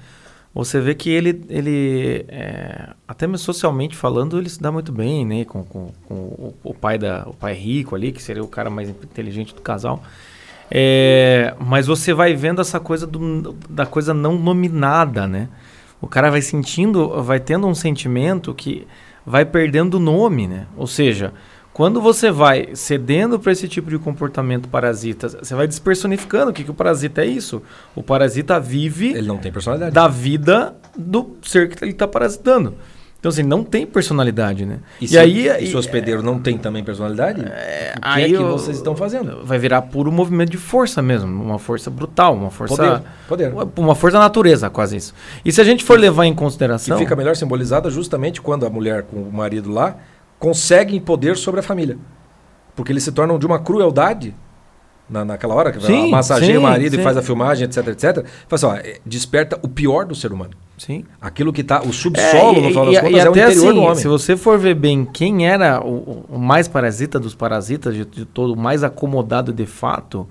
Você vê que ele, ele é, até mesmo socialmente falando, ele se dá muito bem, né? Com, com, com o, o, pai da, o pai rico ali, que seria o cara mais inteligente do casal. É, mas você vai vendo essa coisa do, da coisa não nominada, né? O cara vai sentindo, vai tendo um sentimento que vai perdendo o nome, né? Ou seja, quando você vai cedendo para esse tipo de comportamento parasita, você vai despersonificando. O que, que o parasita é isso? O parasita vive. Ele não tem personalidade. Da vida do ser que ele está parasitando. Então, assim, não tem personalidade, né? E, e se aí, os seus hospedeiros é, não têm também personalidade? É, o que aí é que eu, vocês estão fazendo? Vai virar puro movimento de força mesmo. Uma força brutal, uma força... Poder. poder. Uma força natureza, quase isso. E se a gente for levar em consideração... Que fica melhor simbolizada justamente quando a mulher com o marido lá conseguem poder sobre a família. Porque eles se tornam de uma crueldade na, naquela hora, que sim, massageia sim, o marido sim. e faz a filmagem, etc, etc. Fala assim, ó, é, desperta o pior do ser humano. Sim. Aquilo que está, o subsolo, é, no final das contas, é o interior assim, do homem. Se você for ver bem quem era o, o mais parasita dos parasitas, de, de, todo, o mais acomodado de fato,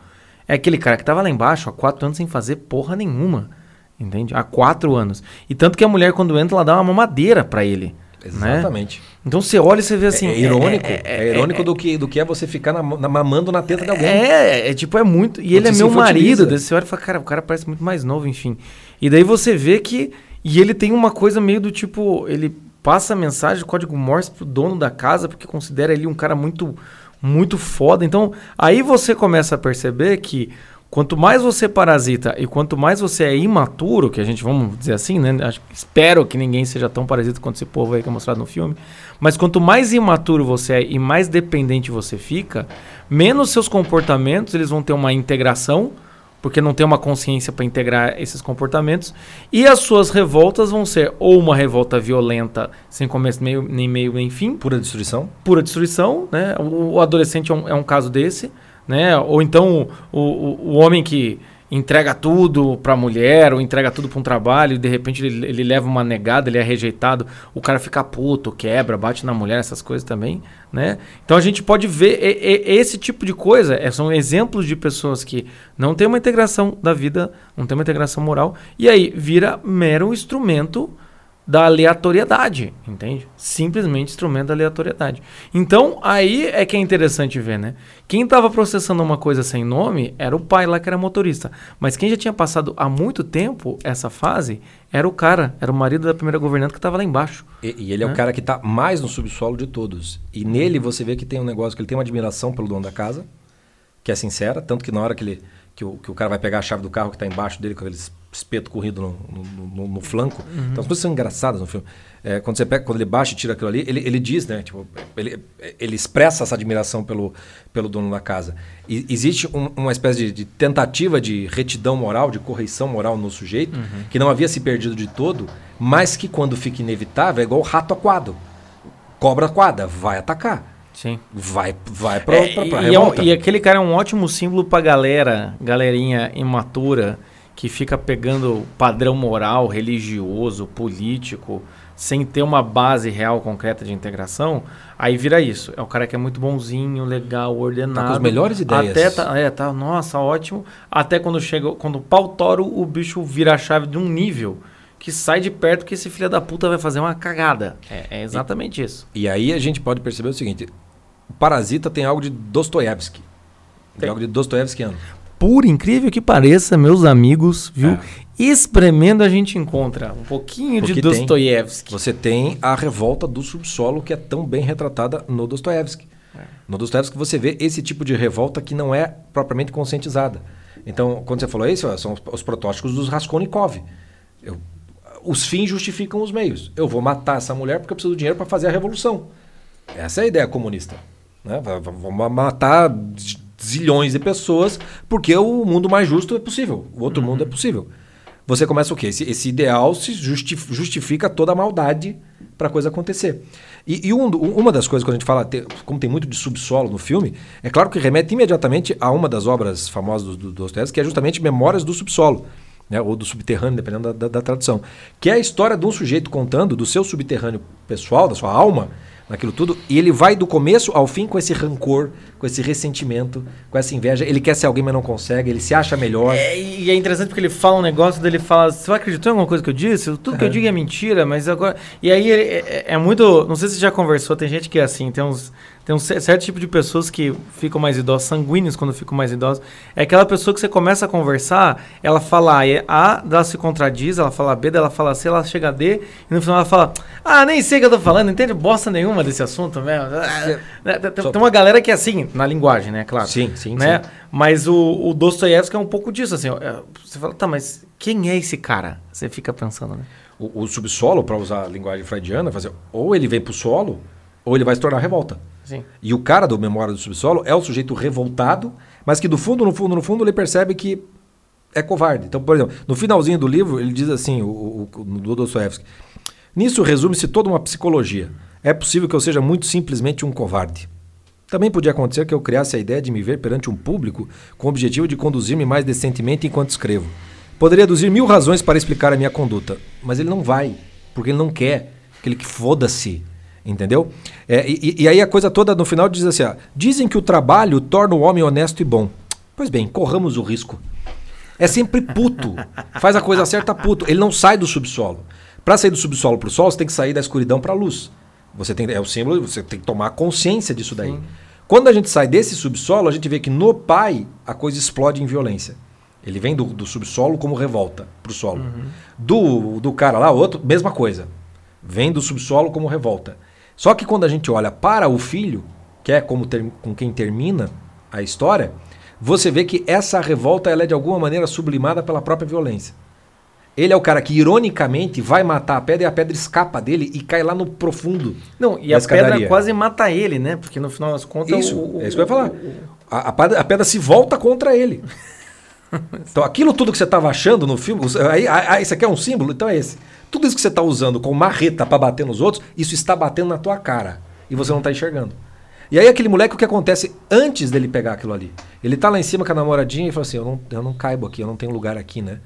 é aquele cara que estava lá embaixo há quatro anos sem fazer porra nenhuma. Entende? Há quatro anos. E tanto que a mulher, quando entra, ela dá uma mamadeira para ele. Né? Exatamente. Né? Então você olha e você vê assim. É, é irônico. É, é, é irônico do, que, do que é você ficar na, na, mamando na teta de alguém. É, é, tipo, é muito. E ele é meu marido. Daí você olha e fala, cara, o cara parece muito mais novo, enfim. E daí você vê que e ele tem uma coisa meio do tipo, ele passa a mensagem de código Morse pro dono da casa porque considera ele um cara muito muito foda. Então, aí você começa a perceber que quanto mais você parasita e quanto mais você é imaturo, que a gente vamos dizer assim, né? Acho, espero que ninguém seja tão parasita quanto esse povo aí que é mostrado no filme. Mas quanto mais imaturo você é e mais dependente você fica, menos seus comportamentos eles vão ter uma integração porque não tem uma consciência para integrar esses comportamentos. E as suas revoltas vão ser ou uma revolta violenta, sem começo meio, nem meio nem fim. Pura destruição? Pura destruição, né? O, o adolescente é um, é um, caso desse, né? Ou então o, o, o homem que entrega tudo para a mulher ou entrega tudo para um trabalho e de repente ele, ele, leva uma negada, ele é rejeitado, o cara fica puto, quebra, bate na mulher, essas coisas também, né? Então a gente pode ver e, e, esse tipo de coisa, é, são exemplos de pessoas que não têm uma integração da vida, não tem uma integração moral e aí vira mero instrumento da aleatoriedade, entende? Simplesmente instrumento da aleatoriedade. Então, aí é que é interessante ver, né? Quem estava processando uma coisa sem nome era o pai lá que era motorista. Mas quem já tinha passado há muito tempo essa fase era o cara, era o marido da primeira governanta que estava lá embaixo. E, e ele né? é o cara que está mais no subsolo de todos. E nele você vê que tem um negócio que ele tem uma admiração pelo dono da casa, que é sincera, tanto que na hora que ele que o, que o cara vai pegar a chave do carro que está embaixo dele com aqueles espeto corrido no, no, no, no flanco. Uhum. Então as coisas são engraçadas no filme. É, quando você pega, quando ele baixa e tira aquilo ali, ele, ele diz, né? Tipo, ele, ele expressa essa admiração pelo, pelo dono da casa. E existe um, uma espécie de, de, tentativa de retidão moral, de correção moral no sujeito, uhum. que não havia se perdido de todo, mas que quando fica inevitável é igual o rato aquado. Cobra aquada, vai atacar. Sim. Vai, vai pra, é, pra, pra e, é e, aquele cara é um ótimo símbolo pra galera, galerinha imatura, que fica pegando padrão moral, religioso, político, sem ter uma base real concreta de integração, aí vira isso. É o cara que é muito bonzinho, legal, ordenado. Tá com as melhores ideias. Até tá, é, tá, nossa, ótimo. Até quando chega, quando o pau toro, o bicho vira a chave de um nível que sai de perto que esse filho da puta vai fazer uma cagada. É, é exatamente e, isso. E aí a gente pode perceber o seguinte, o Parasita tem algo de Dostoiévski. Tem algo de Dostoiévskiano por incrível que pareça, meus amigos, viu? É. Espremendo a gente encontra um pouquinho Porque de Dostoiévski. Você tem a revolta do subsolo que é tão bem retratada no Dostoiévski. É. No Dostoiévski você vê esse tipo de revolta que não é propriamente conscientizada. Então, quando você falou isso, são os protótipos dos Raskolnikov. Eu, os fins justificam os meios. Eu vou matar essa mulher porque eu preciso do dinheiro para fazer a revolução. Essa é a ideia comunista. Né? Vamos matar zilhões de pessoas, porque o mundo mais justo é possível, o outro uhum. mundo é possível. Você começa o quê? Esse, esse ideal se justifica toda a maldade para a coisa acontecer. E, e um, uma das coisas, quando a gente fala, como tem muito de subsolo no filme, é claro que remete imediatamente a uma das obras famosas do, do Dostoiévski, que é justamente Memórias do Subsolo. Né, ou do subterrâneo, dependendo da, da, da tradução. Que é a história de um sujeito contando do seu subterrâneo pessoal, da sua alma, naquilo tudo, e ele vai do começo ao fim com esse rancor, com esse ressentimento, com essa inveja. Ele quer ser alguém, mas não consegue, ele se acha melhor. É, e é interessante porque ele fala um negócio dele fala: Você acreditou em alguma coisa que eu disse? Tudo que eu digo é mentira, mas agora. E aí é, é, é, muito. Não sei se você já conversou, tem gente que é assim, tem uns. Tem um certo tipo de pessoas que ficam mais idosas, sanguíneos quando ficam mais idosos. É aquela pessoa que você começa a conversar, ela fala A, ela se contradiz, ela fala B, ela fala C, ela chega a D, e no final ela fala: Ah, nem sei o que eu tô falando, entende bosta nenhuma desse assunto mesmo. É, tem, tem uma galera que é assim, na linguagem, né? Claro. Sim, sim, né? sim. Mas o, o Dostoiévski é um pouco disso, assim. É, você fala, tá, mas quem é esse cara? Você fica pensando, né? O, o subsolo, para usar a linguagem freudiana, fazer, ou ele vem pro solo, ou ele vai se tornar revolta. E o cara do Memória do Subsolo é o sujeito revoltado, mas que do fundo, no fundo, no fundo, ele percebe que é covarde. Então, por exemplo, no finalzinho do livro, ele diz assim, o, o, o Dostoevsky, nisso resume-se toda uma psicologia. É possível que eu seja muito simplesmente um covarde. Também podia acontecer que eu criasse a ideia de me ver perante um público com o objetivo de conduzir-me mais decentemente enquanto escrevo. Poderia aduzir mil razões para explicar a minha conduta, mas ele não vai, porque ele não quer, aquele que foda-se. Entendeu? É, e, e, aí a coisa toda no final diz assim: ó, dizem que o trabalho torna o homem honesto e bom. Pois bem, corramos o risco. É sempre puto. Faz a coisa certa puto. Ele não sai do subsolo. Para sair do subsolo para o sol, você tem que sair da escuridão para a luz. Você tem, é o símbolo, você tem que tomar consciência disso daí. Sim. Quando a gente sai desse subsolo, a gente vê que no pai a coisa explode em violência. Ele vem do, do subsolo como revolta para o solo. Uhum. Do, do cara lá, outro, mesma coisa. Vem do subsolo como revolta. Só que quando a gente olha para o filho, que é como ter, com quem termina a história, você vê que essa revolta ela é de alguma maneira sublimada pela própria violência. Ele é o cara que, ironicamente, vai matar a pedra e a pedra escapa dele e cai lá no profundo. Não, e a escadaria. pedra quase mata ele, né? Porque no final das contas. Isso, o, é isso que eu ia falar. A, a, pedra, a pedra se volta contra ele. Então aquilo tudo que você estava achando no filme, aí, ah, isso aqui é um símbolo, então é esse. Tudo isso que você está usando com marreta para bater nos outros, isso está batendo na tua cara e você não está enxergando. E aí aquele moleque, o que acontece antes dele pegar aquilo ali? Ele tá lá em cima com a namoradinha e fala assim, eu não, eu não caibo aqui, eu não tenho lugar aqui, né?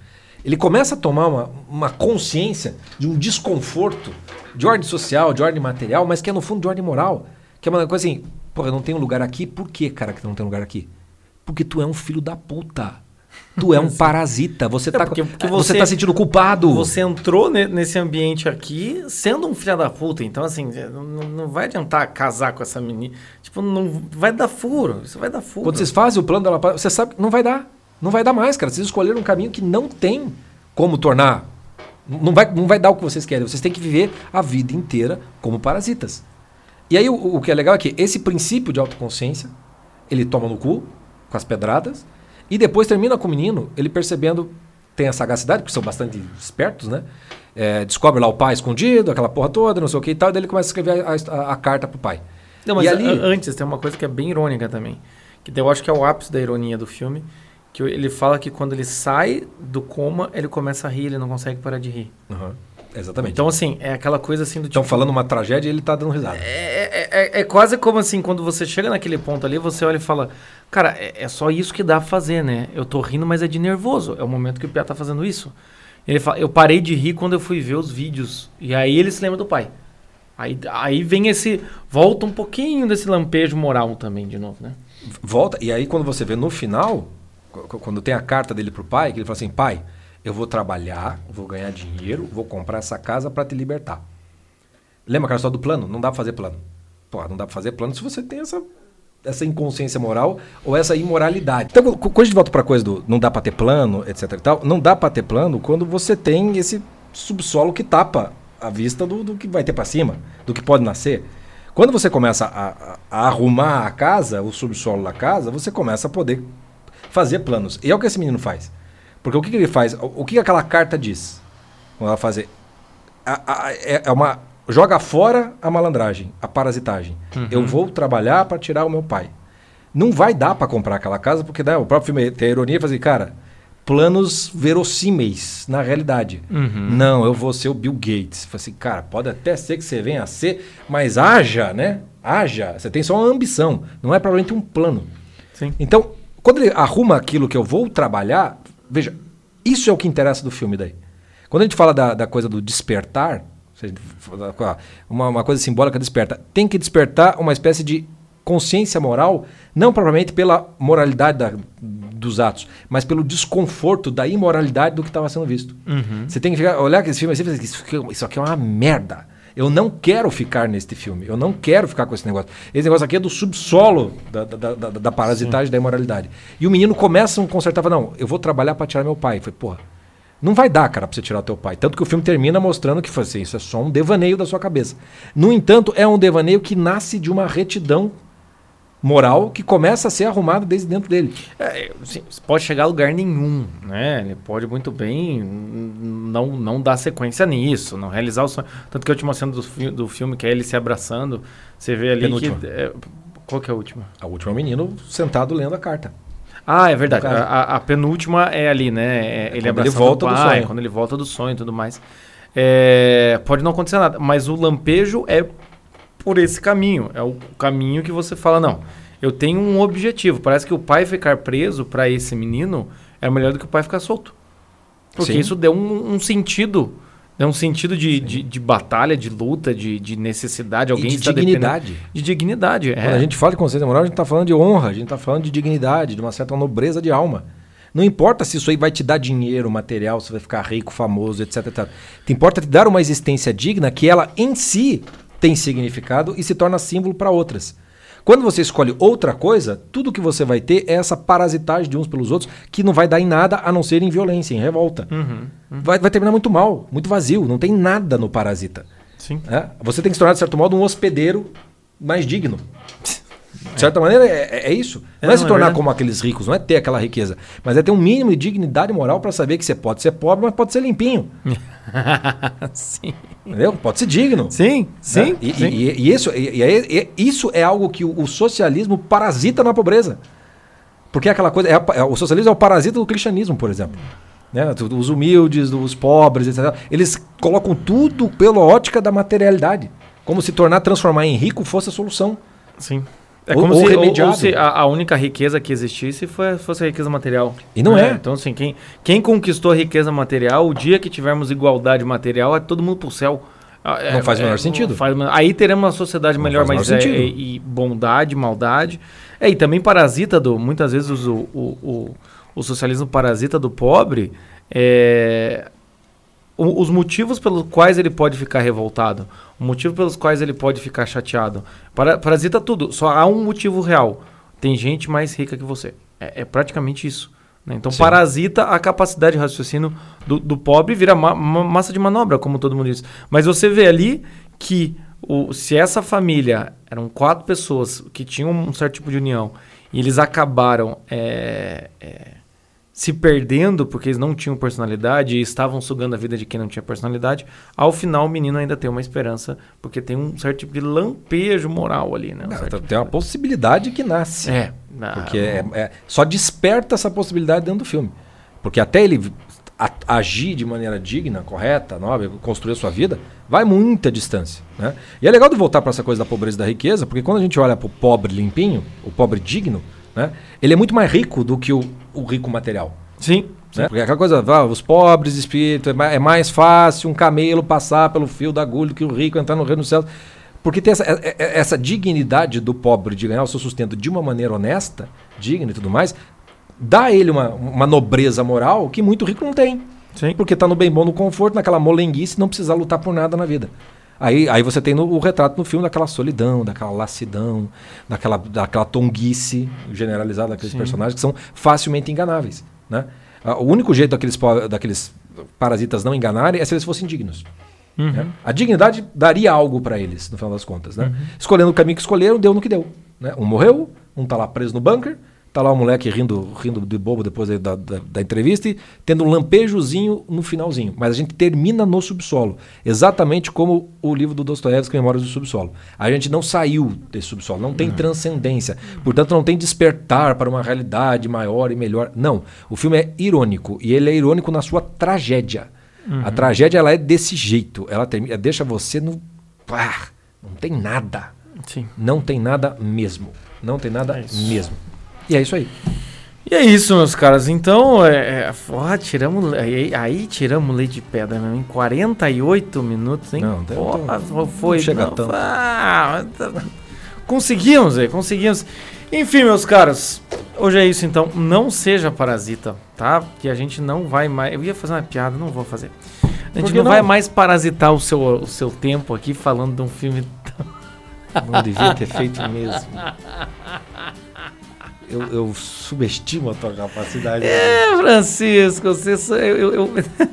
Ele começa a tomar uma, uma consciência de um desconforto de ordem social, de ordem material, mas que é no fundo de ordem moral. Que é uma coisa assim, porra, eu não tenho lugar aqui, por que, cara, que não tem lugar aqui? Porque tu é um filho da puta. Tu é um parasita. Você tá, porque- porque você, você- tá sentindo culpado. Você entrou ne- nesse ambiente aqui sendo um filho da puta. Então, assim, não, não vai adiantar casar com essa menina. Tipo, não vai dar furo. Isso vai dar furo. Quando vocês fazem o plano dela, você sabe que não vai dar. Não vai dar mais, cara. Vocês escolheram um caminho que não tem como tornar. Não vai, não vai dar o que vocês querem. Vocês têm que viver a vida inteira como parasitas. E aí o, o que é legal é que esse princípio de autoconsciência, ele toma no cu, com as pedradas, e depois termina com o menino, ele percebendo, tem a sagacidade, porque são bastante espertos, né? É, descobre lá o pai escondido, aquela porra toda, não sei o que e tal, e daí ele começa a escrever a, a- a carta pro pai. Não, mas e ali, antes tem uma coisa que é bem irônica também. Que eu acho que é o ápice da ironia do filme. Que ele fala que quando ele sai do coma, ele começa a rir, ele não consegue parar de rir. Aham, exatamente. Então, assim, é aquela coisa assim do Estão tipo. falando uma tragédia e ele tá dando risada. É, é- é- é quase como assim, quando você chega naquele ponto ali, você olha e fala, cara, é, é só isso que dá pra fazer, né? Eu tô rindo, mas é de nervoso. É o momento que o Pia tá fazendo isso. Ele fala, eu parei de rir quando eu fui ver os vídeos. E aí ele se lembra do pai. Aí, aí vem esse. Volta um pouquinho desse lampejo moral também, de novo, né? Volta, e aí quando você vê no final, qu- qu- quando tem a carta dele pro pai, que ele fala assim: pai, eu vou trabalhar, vou ganhar dinheiro, vou comprar essa casa para te libertar. Lembra aquela história do plano? Não dá pra fazer plano. Pô, não dá pra fazer plano se você tem essa, essa inconsciência moral ou essa imoralidade. Então, qu- quando a gente volta pra coisa do não dá pra ter plano, etc e tal, não dá pra ter plano quando você tem esse subsolo que tapa a vista do, do que vai ter pra cima, do que pode nascer. Quando você começa a, a- a arrumar a casa, o subsolo da casa, você começa a poder fazer planos. E é o que esse menino faz. Porque o que, que ele faz? O, que, que aquela carta diz? Quando ela fazer. a- a- é é uma. Joga fora a malandragem, a parasitagem. Eu vou trabalhar para tirar o meu pai. Não vai dar para comprar aquela casa, porque né, o próprio filme tem a ironia e fala assim, cara, planos verossímeis na realidade. Não, eu vou ser o Bill Gates. Fala assim, cara, pode até ser que você venha a ser, mas haja, né? Haja. Você tem só uma ambição, não é provavelmente um plano. Sim. Então, quando ele arruma aquilo que eu vou trabalhar, veja, isso é o que interessa do filme daí. Quando a gente fala da, da coisa do despertar, uma, uma coisa simbólica desperta, tem que despertar uma espécie de consciência moral, não propriamente pela moralidade da- dos atos, mas pelo desconforto da imoralidade do que estava sendo visto. Você tem que ficar, olhar aquele filme assim e isso, aqui- isso aqui é uma merda. Eu não quero ficar neste filme. Eu não quero ficar com esse negócio. Esse negócio aqui é do subsolo da, da, da, da parasitagem, da imoralidade. E o menino começa a consertar, fala, não, eu vou trabalhar para tirar meu pai. Falei, porra, não vai dar, cara, pra você tirar o teu pai. Tanto que o filme termina mostrando que assim, isso é só um devaneio da sua cabeça. No entanto, é um devaneio que nasce de uma retidão moral que começa a ser arrumada desde dentro dele. É, assim, você pode chegar a lugar nenhum, né? Ele pode muito bem não, não dar sequência nisso, não realizar o sonho. Tanto que a última cena do, fi- do filme, que é ele se abraçando, você vê ali Penúltima. que... é, qual que é a última? A última é o menino sentado lendo a carta. Ah, é verdade. A, a- a penúltima é ali, né? É ele quando ele abraçando volta o do pai, sonho. quando ele volta do sonho e tudo mais. É, pode não acontecer nada, mas o lampejo é por esse caminho. É o caminho que você fala, não, eu tenho um objetivo. Parece que o pai ficar preso para esse menino é melhor do que o pai ficar solto. Porque Sim. isso deu um, um sentido. Deu um sentido de, de, de batalha, de luta, de, de necessidade. Alguém e de está dignidade. De dignidade, Quando é. a gente fala de consciência moral, a gente está falando de honra, a gente está falando de dignidade, de uma certa nobreza de alma. Não importa se isso aí vai te dar dinheiro, material, se vai ficar rico, famoso, etc, etc. Te importa te dar uma existência digna que ela em si tem significado e se torna símbolo para outras. Quando você escolhe outra coisa, tudo que você vai ter é essa parasitagem de uns pelos outros que não vai dar em nada a não ser em violência, em revolta. Uhum, Vai, vai terminar muito mal, muito vazio, não tem nada no parasita. Sim. É, Você tem que se tornar, de certo modo, um hospedeiro mais digno. De certa maneira, é, é isso. É, Não é não, se é tornar como aqueles ricos, não é ter aquela riqueza. Mas é ter um mínimo de dignidade moral para saber que você pode ser pobre, mas pode ser limpinho. sim. Entendeu? Pode ser digno. Sim, sim. né? E, sim. e- e isso, e- é- isso é algo que o, o socialismo parasita na pobreza. Porque é aquela coisa. é é- o socialismo é o parasita do cristianismo, por exemplo. Né? Os humildes, os pobres, etc. Eles colocam tudo pela ótica da materialidade. Como se tornar, transformar em rico fosse a solução. Sim. É como ou se, ou- se a, a única riqueza que existisse foi, fosse a riqueza material. E não é. Então, assim, quem, quem conquistou a riqueza material, o dia que tivermos igualdade material, é todo mundo pro céu. Ah, é- Não faz o menor é- sentido. faz aí teremos uma sociedade Não melhor, mas é, e, e bondade, maldade. É, e também parasita do. Muitas vezes o, o, o, o socialismo parasita do pobre é, o- os motivos pelos quais ele pode ficar revoltado, o motivo pelos quais ele pode ficar chateado. Para, parasita tudo, só há um motivo real. Tem gente mais rica que você. É, é praticamente isso. né? Então Sim. parasita a capacidade de raciocínio do, do pobre e vira ma- ma- massa de manobra, como todo mundo diz. Mas você vê ali que o, se essa família eram quatro pessoas que tinham um certo tipo de união e eles acabaram é, é, se perdendo porque eles não tinham personalidade e estavam sugando a vida de quem não tinha personalidade, ao final o menino ainda tem uma esperança, porque tem um certo tipo de lampejo moral ali, né? Um certo tipo Tem uma de- possibilidade que nasce. É. ah, Porque é, é- só desperta essa possibilidade dentro do filme. Porque até ele a- agir de maneira digna, correta, nobre, construir a sua vida, vai muita distância. Né? E é legal de voltar para essa coisa da pobreza e da riqueza, porque quando a gente olha para o pobre limpinho, o pobre digno, né? ele é muito mais rico do que o, o rico material. Sim. sim. Né? Porque aquela coisa, ah, os pobres espírito, é é mais fácil um camelo passar pelo fio da agulha do que o rico entrar no reino dos céus. Porque tem essa, é- é- essa dignidade do pobre de ganhar o seu sustento de uma maneira honesta, digna e tudo mais, dá a ele uma, uma nobreza moral que muito rico não tem. Sim. Porque está no bem bom, no conforto, naquela molenguice, não precisar lutar por nada na vida. Aí, aí você tem no- o retrato no filme daquela solidão, daquela lassidão, daquela, daquela tonguice generalizada daqueles Sim. personagens que são facilmente enganáveis. Né? Ah, O único jeito daqueles, daqueles parasitas não enganarem é se eles fossem dignos. Uhum. né? A dignidade daria algo para eles, no final das contas. Né? Uhum. Escolhendo o caminho que escolheram, deu no que deu. Né? Um morreu, um tá lá preso no bunker, tá lá o moleque rindo, rindo de bobo depois da, da, da entrevista e tendo um lampejozinho no finalzinho. Mas a gente termina no subsolo, exatamente como o livro do Dostoiévski, Memórias do Subsolo. A gente não saiu desse subsolo, não tem transcendência, portanto não tem despertar para uma realidade maior e melhor. Não, o filme é irônico e ele é irônico na sua tragédia. A tragédia ela é desse jeito, ela termina, deixa você no pá, não tem nada. Sim. Não tem nada mesmo. Não tem nada É mesmo. E é isso aí. E é isso, meus caras. Então, é, é, ó, tiramos, aí, aí tiramos leite de pedra mesmo, em 48 minutos, hein? Não, tem- Porra, não- foi. não chega não, tanto. ah, tá- conseguimos, aí, conseguimos. Enfim, meus caras, hoje é isso então. Não seja parasita, tá? Que a gente não vai mais. Eu ia fazer uma piada, não vou fazer. A gente não, que vai não? mais parasitar o seu, o seu tempo aqui falando de um filme. Não devia ter feito mesmo. Eu, eu subestimo a tua capacidade. É, Francisco, você. Eu, eu, eu-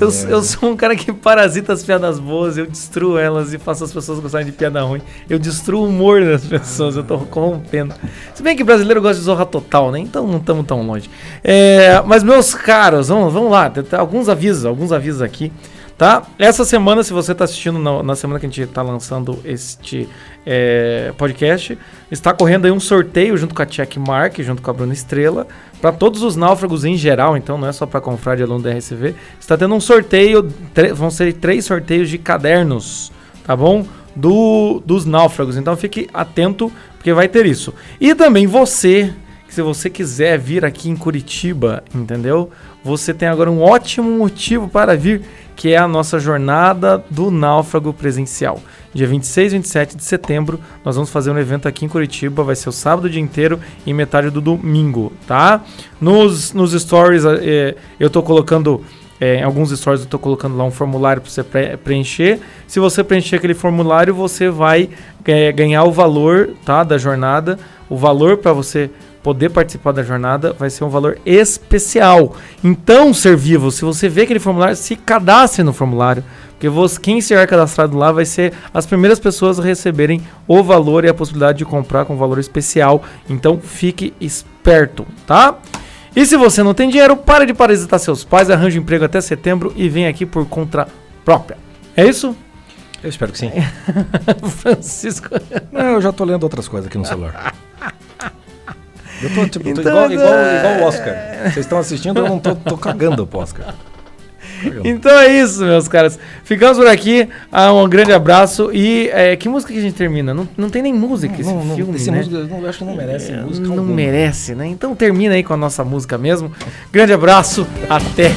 Eu, sou um cara que parasita as piadas boas, eu destruo elas e faço as pessoas gostarem de piada ruim. Eu destruo o humor das pessoas, eu tô corrompendo. Se bem que brasileiro gosta de zorra total, né? Então não estamos tão longe. É, mas, meus caros, vamos, vamos lá. Alguns avisos, alguns avisos aqui. Tá? Essa semana, se você está assistindo na, na semana que a gente está lançando este é, podcast, está correndo aí um sorteio junto com a Checkmark, junto com a Bruna Estrela, para todos os náufragos em geral, então não é só para confrade aluno da RCV. Está tendo um sorteio, vão ser três sorteios de cadernos, tá bom? Do, dos náufragos. Então fique atento, porque vai ter isso. E também você, se você quiser vir aqui em Curitiba, entendeu? Você tem agora um ótimo motivo para vir, que é a nossa jornada do náufrago presencial. Dia 26 e 27 de setembro, nós vamos fazer um evento aqui em Curitiba, vai ser o sábado o dia inteiro e metade do domingo, tá? Nos, nos stories, eh, eu tô colocando é, em alguns stories eu tô colocando lá um formulário para você pre- preencher. Se você preencher aquele formulário, você vai é, ganhar o valor tá, da jornada. O valor para você poder participar da jornada vai ser um valor especial. Então, ser vivo, se você vê aquele formulário, se cadastre no formulário. Porque você, quem estiver cadastrado lá vai ser as primeiras pessoas a receberem o valor e a possibilidade de comprar com valor especial. Então, fique esperto, tá? E se você não tem dinheiro, pare de parasitar seus pais, arranje um emprego até setembro e vem aqui por conta própria. É isso? Eu espero que sim. Francisco. Não, eu já tô lendo outras coisas aqui no celular. Eu tô, tipo, tô Então, igual, igual, é- igual o Oscar. Vocês estão assistindo, eu não tô, tô cagando pro Oscar. Cagando. Então é isso, meus caras. Ficamos por aqui. Ah, um grande abraço. E é, que música que a gente termina? Não, não tem nem música esse Não, não, filme, esse né? música, eu não- acho que não merece música não alguma. merece, né? Então termina aí com a nossa música mesmo. Grande abraço. Até.